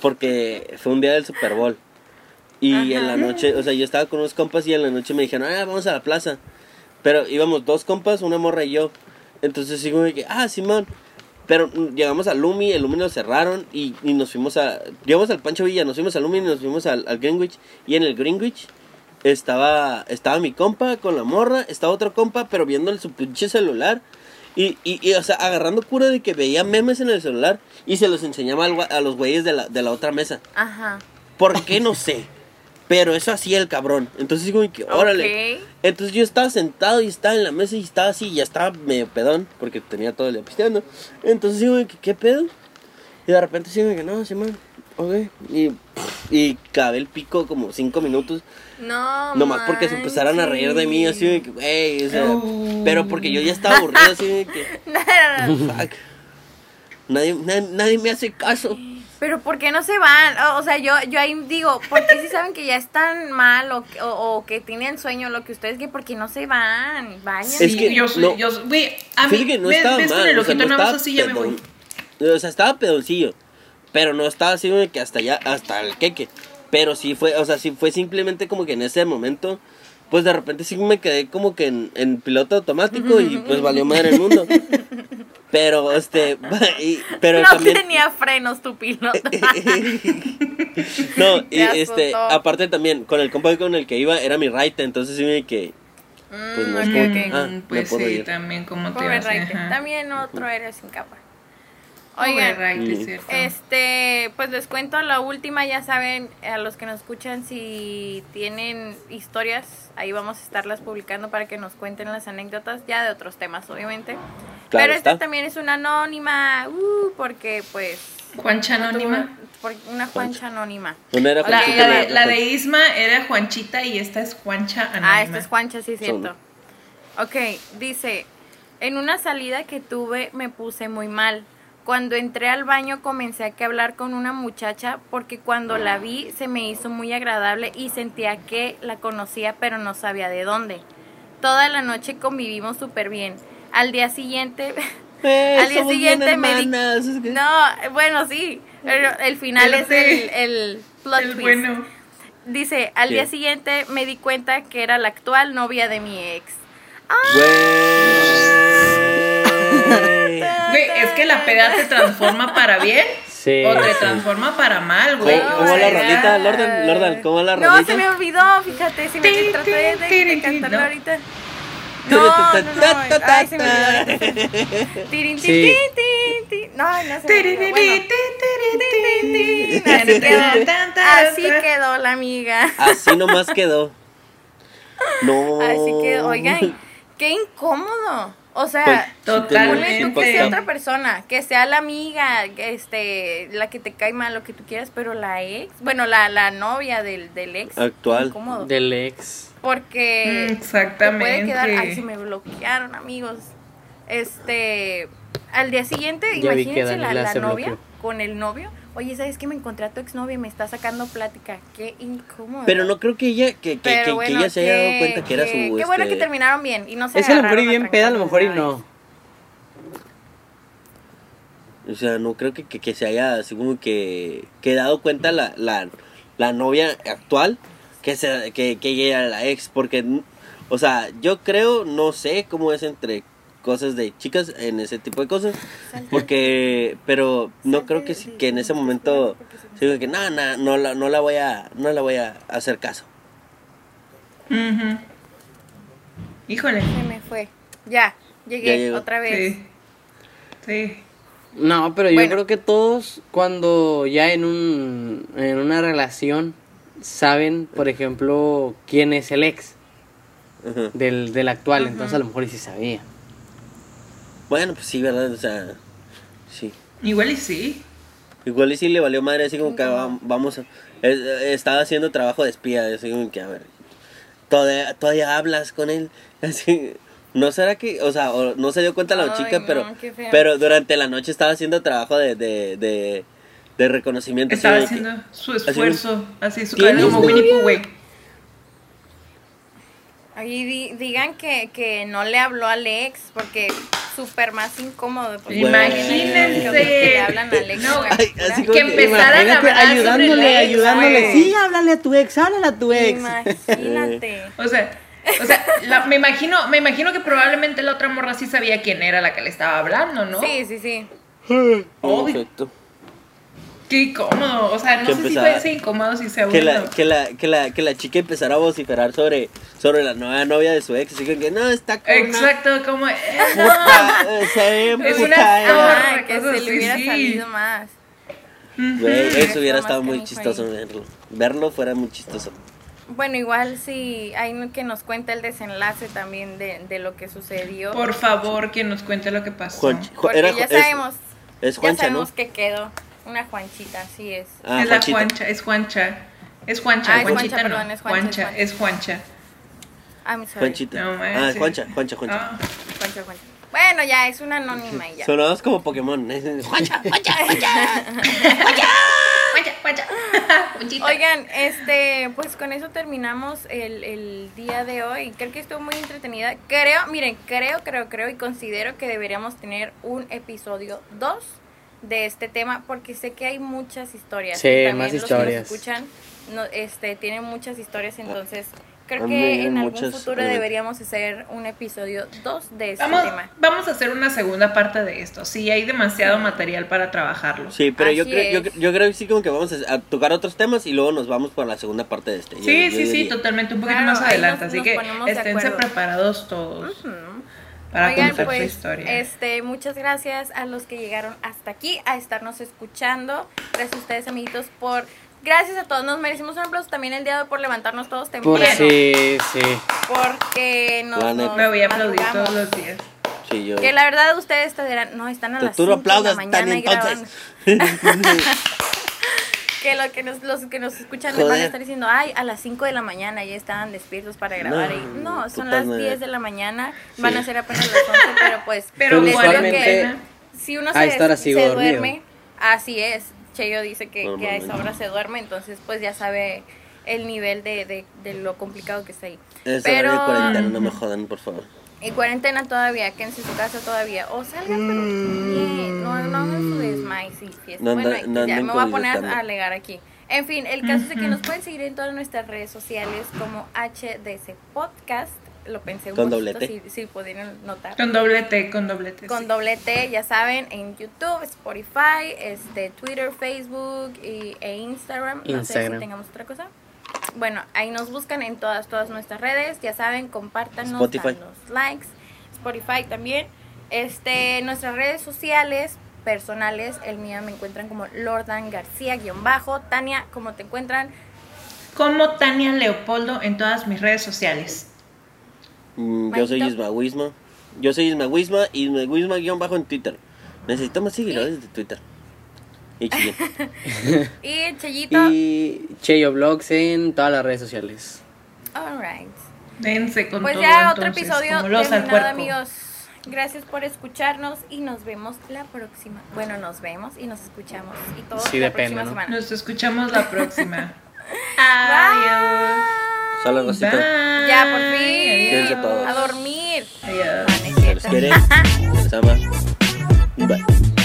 Speaker 3: porque fue un día del Super Bowl. Y en la noche, o sea, yo estaba con unos compas y en la noche me dijeron, ah, vamos a la plaza. Pero íbamos dos compas, una morra y yo. Entonces sí de que, ah, Simón. Pero llegamos al Lumi, el Lumi lo cerraron y, y nos fuimos a... Llegamos al Pancho Villa, nos fuimos al Lumi y nos fuimos al, al Greenwich. Y en el Greenwich estaba, estaba mi compa con la morra, estaba otro compa, pero viendo en su pinche celular. Y, y, y, o sea, agarrando cura de que veía memes en el celular y se los enseñaba al a los güeyes de la, de la otra mesa.
Speaker 1: Ajá.
Speaker 3: ¿Por qué? No sé. Pero eso hacía el cabrón. Entonces como que, órale. Entonces yo estaba sentado y estaba en la mesa y estaba así, y ya estaba medio pedón, porque tenía todo el día pisteando. Entonces digo, que, ¿qué pedo? Y de repente digo, que no, Simón, ok. Y, y cabé el pico como cinco minutos,
Speaker 1: No.
Speaker 3: nomás porque se empezaran a reír de mí, así que, güey, o sea,
Speaker 2: Oh.
Speaker 3: pero porque yo ya estaba aburrido, así que,
Speaker 1: manches.
Speaker 3: fuck. Nadie, na- nadie me hace caso.
Speaker 1: Pero ¿por qué no se van? O, o sea, yo, yo ahí digo, porque si saben que ya están mal o, que- o, o que tienen sueño, lo que ustedes, que ¿por qué no se van? Vayan.
Speaker 3: Es que
Speaker 2: yo soy,
Speaker 3: no-
Speaker 2: yo soy- güey, a mí,
Speaker 3: que no
Speaker 2: ¿ves,
Speaker 3: estaba
Speaker 2: ves con el
Speaker 3: o sea,
Speaker 2: ojito
Speaker 3: no
Speaker 2: nada más
Speaker 3: estaba
Speaker 2: así ya me voy.
Speaker 3: O sea, estaba pedoncillo. Pero no estaba así de que hasta allá, hasta el queque. Pero sí fue, o sea, sí fue simplemente como que en ese momento, pues de repente sí me quedé como que en, en piloto automático y pues valió madre el mundo. Pero, este, y- pero
Speaker 1: no
Speaker 3: también...
Speaker 1: tenía frenos tu piloto.
Speaker 3: no, y
Speaker 1: Te
Speaker 3: este, aparte también, con el compa con el que iba era mi raite, entonces sí me que... Pues no es
Speaker 1: Mm,
Speaker 3: como
Speaker 1: ok,
Speaker 3: que-
Speaker 1: ok.
Speaker 3: ah,
Speaker 2: Mm,
Speaker 3: me
Speaker 2: pues
Speaker 3: puedo
Speaker 2: sí,
Speaker 3: ir.
Speaker 2: también como te
Speaker 1: Pobre Raite.
Speaker 2: ajá.
Speaker 1: También otro héroe sin capa.
Speaker 2: Pobre
Speaker 1: Oigan.
Speaker 2: ¿cierto?
Speaker 1: Este, pues les cuento la última, ya saben, a los que nos escuchan, si tienen historias, ahí vamos a estarlas publicando para que nos cuenten las anécdotas, ya de otros temas, obviamente.
Speaker 3: Claro
Speaker 1: Pero esta también es una anónima, uh, porque pues...
Speaker 2: Juancha Anónima.
Speaker 1: por- una Juancha anónima.
Speaker 3: Una era
Speaker 2: La,
Speaker 3: Juanchita
Speaker 2: la de, la de. Isma era Juanchita y esta es Juancha Anónima.
Speaker 1: Ah, esta es Juancha, sí, es
Speaker 3: Son.
Speaker 1: cierto. Ok, dice, en una salida que tuve me puse muy mal. Cuando entré al baño comencé a que hablar con una muchacha porque cuando la vi se me hizo muy agradable y sentía que la conocía pero no sabía de dónde. Toda la noche convivimos súper bien. Al día siguiente...
Speaker 3: Eh,
Speaker 1: al día
Speaker 3: somos bien
Speaker 1: siguiente me di...
Speaker 3: hermanas, es que-
Speaker 1: No, bueno, sí. Pero el final es el, el plot
Speaker 2: El
Speaker 1: twist.
Speaker 2: bueno.
Speaker 1: Dice, al
Speaker 3: ¿Qué?
Speaker 1: día siguiente me di cuenta que era la actual novia de mi ex.
Speaker 3: Güey.
Speaker 2: Güey, es que la peda te transforma para bien
Speaker 4: Sí.
Speaker 2: o te
Speaker 4: sí.
Speaker 2: transforma para mal, güey.
Speaker 3: ¿Cómo,
Speaker 2: O
Speaker 3: la rolita, Lordan? Lordan, ¿cómo la
Speaker 1: No,
Speaker 3: rolita?
Speaker 1: se me olvidó, fíjate, si me traté de, de
Speaker 2: tin,
Speaker 1: cantarlo
Speaker 2: no.
Speaker 1: ahorita. No, no, no, ay, se me olvidó.
Speaker 4: Sí.
Speaker 1: No, no se me Bueno, así quedó la amiga.
Speaker 3: Así nomás quedó. No.
Speaker 1: Así quedó, oigan, qué incómodo. O sea,
Speaker 3: Pues,
Speaker 2: Totalmente.
Speaker 1: Tú que sea
Speaker 2: Sí.
Speaker 1: otra persona, que sea la amiga, este, la que te cae mal, lo que tú quieras, pero la ex, bueno, la, la novia del, del ex.
Speaker 3: Actual.
Speaker 1: Incómodo.
Speaker 4: Del ex.
Speaker 1: Porque
Speaker 2: Mm,
Speaker 1: te
Speaker 2: Exactamente.
Speaker 1: puede quedar, ay, se me bloquearon, amigos. Este, al día siguiente,
Speaker 4: Ya
Speaker 1: imagínense la, la novia
Speaker 4: bloqueó.
Speaker 1: con el novio. Oye, ¿sabes qué? Me encontré a tu exnovia y me está sacando plática. Qué incómodo.
Speaker 3: Pero no creo que ella, que, que, que- que
Speaker 1: bueno,
Speaker 3: ella se haya dado
Speaker 1: que-
Speaker 3: cuenta que era su.
Speaker 1: Qué bueno
Speaker 3: este,
Speaker 1: que terminaron bien y no se
Speaker 4: Es a lo mejor y bien peda, a lo mejor y no.
Speaker 3: O sea, no creo que, que, que se haya así como que, que dado cuenta la, la, la novia actual que, se, que, que ella era la ex. Porque, o sea, yo creo, no sé cómo es entre cosas de chicas en ese tipo de cosas. Porque, pero no creo que, que en ese momento digo que no, no, no, la, no la voy a, no la voy a hacer caso.
Speaker 2: Ujú. Híjole.
Speaker 1: Se me fue. Ya, llegué otra vez.
Speaker 2: Sí. Sí.
Speaker 4: No, pero yo creo que todos cuando ya en un en una relación saben, por ejemplo, quién es el ex del, del actual, entonces a lo mejor y sí sabía.
Speaker 3: Bueno, pues sí, ¿verdad? O sea, sí.
Speaker 2: Igual y sí.
Speaker 3: Igual y sí le valió madre, así como que va- vamos a... Estaba haciendo trabajo de espía, así como que, a ver, todavía, todavía hablas con él, así... No será que, o sea, o no se dio cuenta la
Speaker 1: Ay,
Speaker 3: chica,
Speaker 1: no,
Speaker 3: pero
Speaker 1: qué feo.
Speaker 3: pero durante la noche estaba haciendo trabajo de, de, de, de reconocimiento. así
Speaker 2: Estaba
Speaker 3: que-
Speaker 2: haciendo su esfuerzo. Así, su
Speaker 3: ¿Tienes
Speaker 2: cara como? Winnie Pooh, güey.
Speaker 1: Ahí di- digan que, que no le habló al ex porque súper más incómodo. porque
Speaker 2: Imagínense.
Speaker 1: que le hablan al ex.
Speaker 2: No,
Speaker 1: en la
Speaker 3: ay,
Speaker 1: cultura.
Speaker 3: así como
Speaker 2: Que empezaran a hablar sobre
Speaker 4: ayudándole,
Speaker 2: el ex,
Speaker 4: ayudándole.
Speaker 2: güey.
Speaker 4: Sí, háblale a tu ex, háblale a tu ex.
Speaker 1: Imagínate.
Speaker 2: O sea, o sea la- me, imagino, me imagino que probablemente la otra morra sí sabía quién era la que le estaba hablando, ¿no?
Speaker 1: Sí, sí, sí.
Speaker 2: Obvio.
Speaker 3: Perfecto.
Speaker 2: Qué incómodo. O sea, no
Speaker 3: Que
Speaker 2: sé si fue ese incómodo, si sea
Speaker 3: Que la, que, la, que, la, que la chica empezara a vociferar sobre, sobre la nueva novia de su ex, así como que no, está con una
Speaker 2: Exacto, como. eh,
Speaker 3: puta, se ve
Speaker 2: Es una
Speaker 3: eh".
Speaker 2: zorra.
Speaker 1: Ah, que se le hubiera
Speaker 2: sí.
Speaker 1: salido más.
Speaker 3: Güey, eso hubiera estado muy chistoso
Speaker 1: ahí.
Speaker 3: verlo. Verlo fuera muy chistoso.
Speaker 1: Bueno, igual sí, hay que nos cuenta el desenlace también de, de lo que sucedió.
Speaker 2: Por favor, que nos cuente lo que pasó.
Speaker 3: Juan-
Speaker 1: porque
Speaker 3: era-
Speaker 1: ya
Speaker 3: es-
Speaker 1: sabemos,
Speaker 3: Es
Speaker 1: ya
Speaker 3: Juancha,
Speaker 1: sabemos
Speaker 3: ¿no?
Speaker 1: que quedó. Una Juanchita, así es.
Speaker 3: Ah,
Speaker 2: es la. Juancha, es Juancha. Es Juancha,
Speaker 1: Ah, es
Speaker 2: Juanchita
Speaker 1: Juancha,
Speaker 2: no.
Speaker 1: perdón, es Juancha,
Speaker 2: Juancha,
Speaker 1: es
Speaker 2: es Juancha.
Speaker 1: Ah, mi.
Speaker 3: Juanchita.
Speaker 2: No
Speaker 3: ah. Juancha, Juancha, Juancha.
Speaker 2: Ah,
Speaker 1: Juancha, Juancha. Bueno, ya, es una anónima y ya.
Speaker 3: Sonamos como Pokémon. Juancha, Juancha, Juancha.
Speaker 2: Juancha, Juancha.
Speaker 1: Oigan, este, pues con eso terminamos el, el día de hoy. Creo que estuvo muy entretenida. Creo, miren, creo, creo, creo y considero que deberíamos tener un episodio 2 de este tema porque sé que hay muchas historias.
Speaker 4: Sí,
Speaker 1: y también
Speaker 4: más
Speaker 1: los que nos escuchan no, este, tienen muchas historias, entonces creo
Speaker 3: A mí
Speaker 1: que en algún
Speaker 3: muchas,
Speaker 1: futuro deberíamos hacer un episodio 2 de este
Speaker 2: Vamos,
Speaker 1: tema.
Speaker 2: vamos a hacer una segunda parte de esto. Sí, hay demasiado material para trabajarlo.
Speaker 3: Sí, pero yo creo, yo, yo creo que sí como que vamos a, tocar otros temas y luego nos vamos por la segunda parte de este. Yo-
Speaker 2: Sí,
Speaker 3: yo
Speaker 2: sí, sí, totalmente, un poquito
Speaker 1: Claro,
Speaker 2: más adelante.
Speaker 1: nos-
Speaker 2: así
Speaker 1: nos
Speaker 2: que esténse preparados todos
Speaker 1: Ujú.
Speaker 2: Para
Speaker 1: Oigan,
Speaker 2: conocer
Speaker 1: pues,
Speaker 2: su historia.
Speaker 1: Este, muchas gracias a los que llegaron hasta aquí a estarnos escuchando. Gracias a ustedes, amiguitos, por gracias a todos. Nos merecimos un aplauso también el día de hoy por levantarnos todos temprano.
Speaker 4: Por sí, sí.
Speaker 1: Porque nos, nos
Speaker 2: Me voy a aplaudir
Speaker 1: madrugamos.
Speaker 2: todos los días.
Speaker 3: Sí, yo.
Speaker 1: Que la verdad ustedes te dirán, no, están a las
Speaker 3: Tú
Speaker 1: 5
Speaker 3: no
Speaker 1: de la mañana y grabando. Que lo que nos, los que nos escuchan
Speaker 3: Joder.
Speaker 1: van a estar diciendo, ay, a las 5 de la mañana ya estaban despiertos para grabar.
Speaker 3: No,
Speaker 1: y no, son las
Speaker 3: madre.
Speaker 1: 10 de la mañana,
Speaker 3: Sí.
Speaker 1: van a ser apenas las 11, pero pues
Speaker 2: Pero
Speaker 1: les digo
Speaker 4: usualmente
Speaker 1: que si uno se, duerme, así es. Cheyo dice que, que a esa hora se duerme, entonces pues ya sabe el nivel de, de, de lo complicado que está ahí.
Speaker 3: Es
Speaker 1: Pero-
Speaker 3: horario de cuarentena, no me jodan, por favor.
Speaker 1: En cuarentena todavía, quédense en su casa todavía. O salgan, pero bien. No, no hagan su desmay, sí, fiesta.
Speaker 3: No anda-
Speaker 1: bueno,
Speaker 3: no
Speaker 1: ya me voy a poner a alegar aquí. En fin, el caso es de que nos pueden seguir en todas nuestras redes sociales como HDC Podcast. Lo pensé un
Speaker 3: Con
Speaker 1: poquito,
Speaker 3: doble T.
Speaker 1: si, si pudieron notar.
Speaker 2: Con doble T, con doble T.
Speaker 1: Con
Speaker 2: sí.
Speaker 1: doble T, ya saben, en YouTube, Spotify, este, Twitter, Facebook y, e Instagram. No sé si
Speaker 4: Instagram.
Speaker 1: tengamos otra cosa. Bueno, ahí nos buscan en todas, todas nuestras redes. Ya saben, compártanos,
Speaker 3: Spotify.
Speaker 1: danos likes. Spotify también. Este, nuestras redes sociales personales, el mío me encuentran como Lordan García guion bajo. Tania, ¿cómo te encuentran?
Speaker 2: Como Tania Leopoldo en todas mis redes sociales.
Speaker 3: Mm, yo soy. Isma Wisma. Yo soy Isma Wisma y Isma Wisma guion bajo en Twitter. Necesito más seguidores de Twitter. Y chile.
Speaker 1: Y Cheyito.
Speaker 4: Y Cheyo Vlogs en todas las redes sociales.
Speaker 1: Alright.
Speaker 2: Dense con
Speaker 1: Pues
Speaker 2: todo,
Speaker 1: ya otro
Speaker 2: entonces,
Speaker 1: episodio
Speaker 2: los
Speaker 1: terminado, amigos. Gracias por escucharnos y nos vemos la próxima. Bueno, nos vemos y nos escuchamos y todos
Speaker 4: Sí,
Speaker 1: la
Speaker 4: depende,
Speaker 1: próxima
Speaker 4: ¿no?
Speaker 1: semana.
Speaker 2: Nos escuchamos la próxima. Adiós.
Speaker 3: Solo.
Speaker 1: Ya, por fin.
Speaker 3: Todos.
Speaker 1: A dormir.
Speaker 2: Adiós.
Speaker 1: Ah,
Speaker 3: los ama. Bye.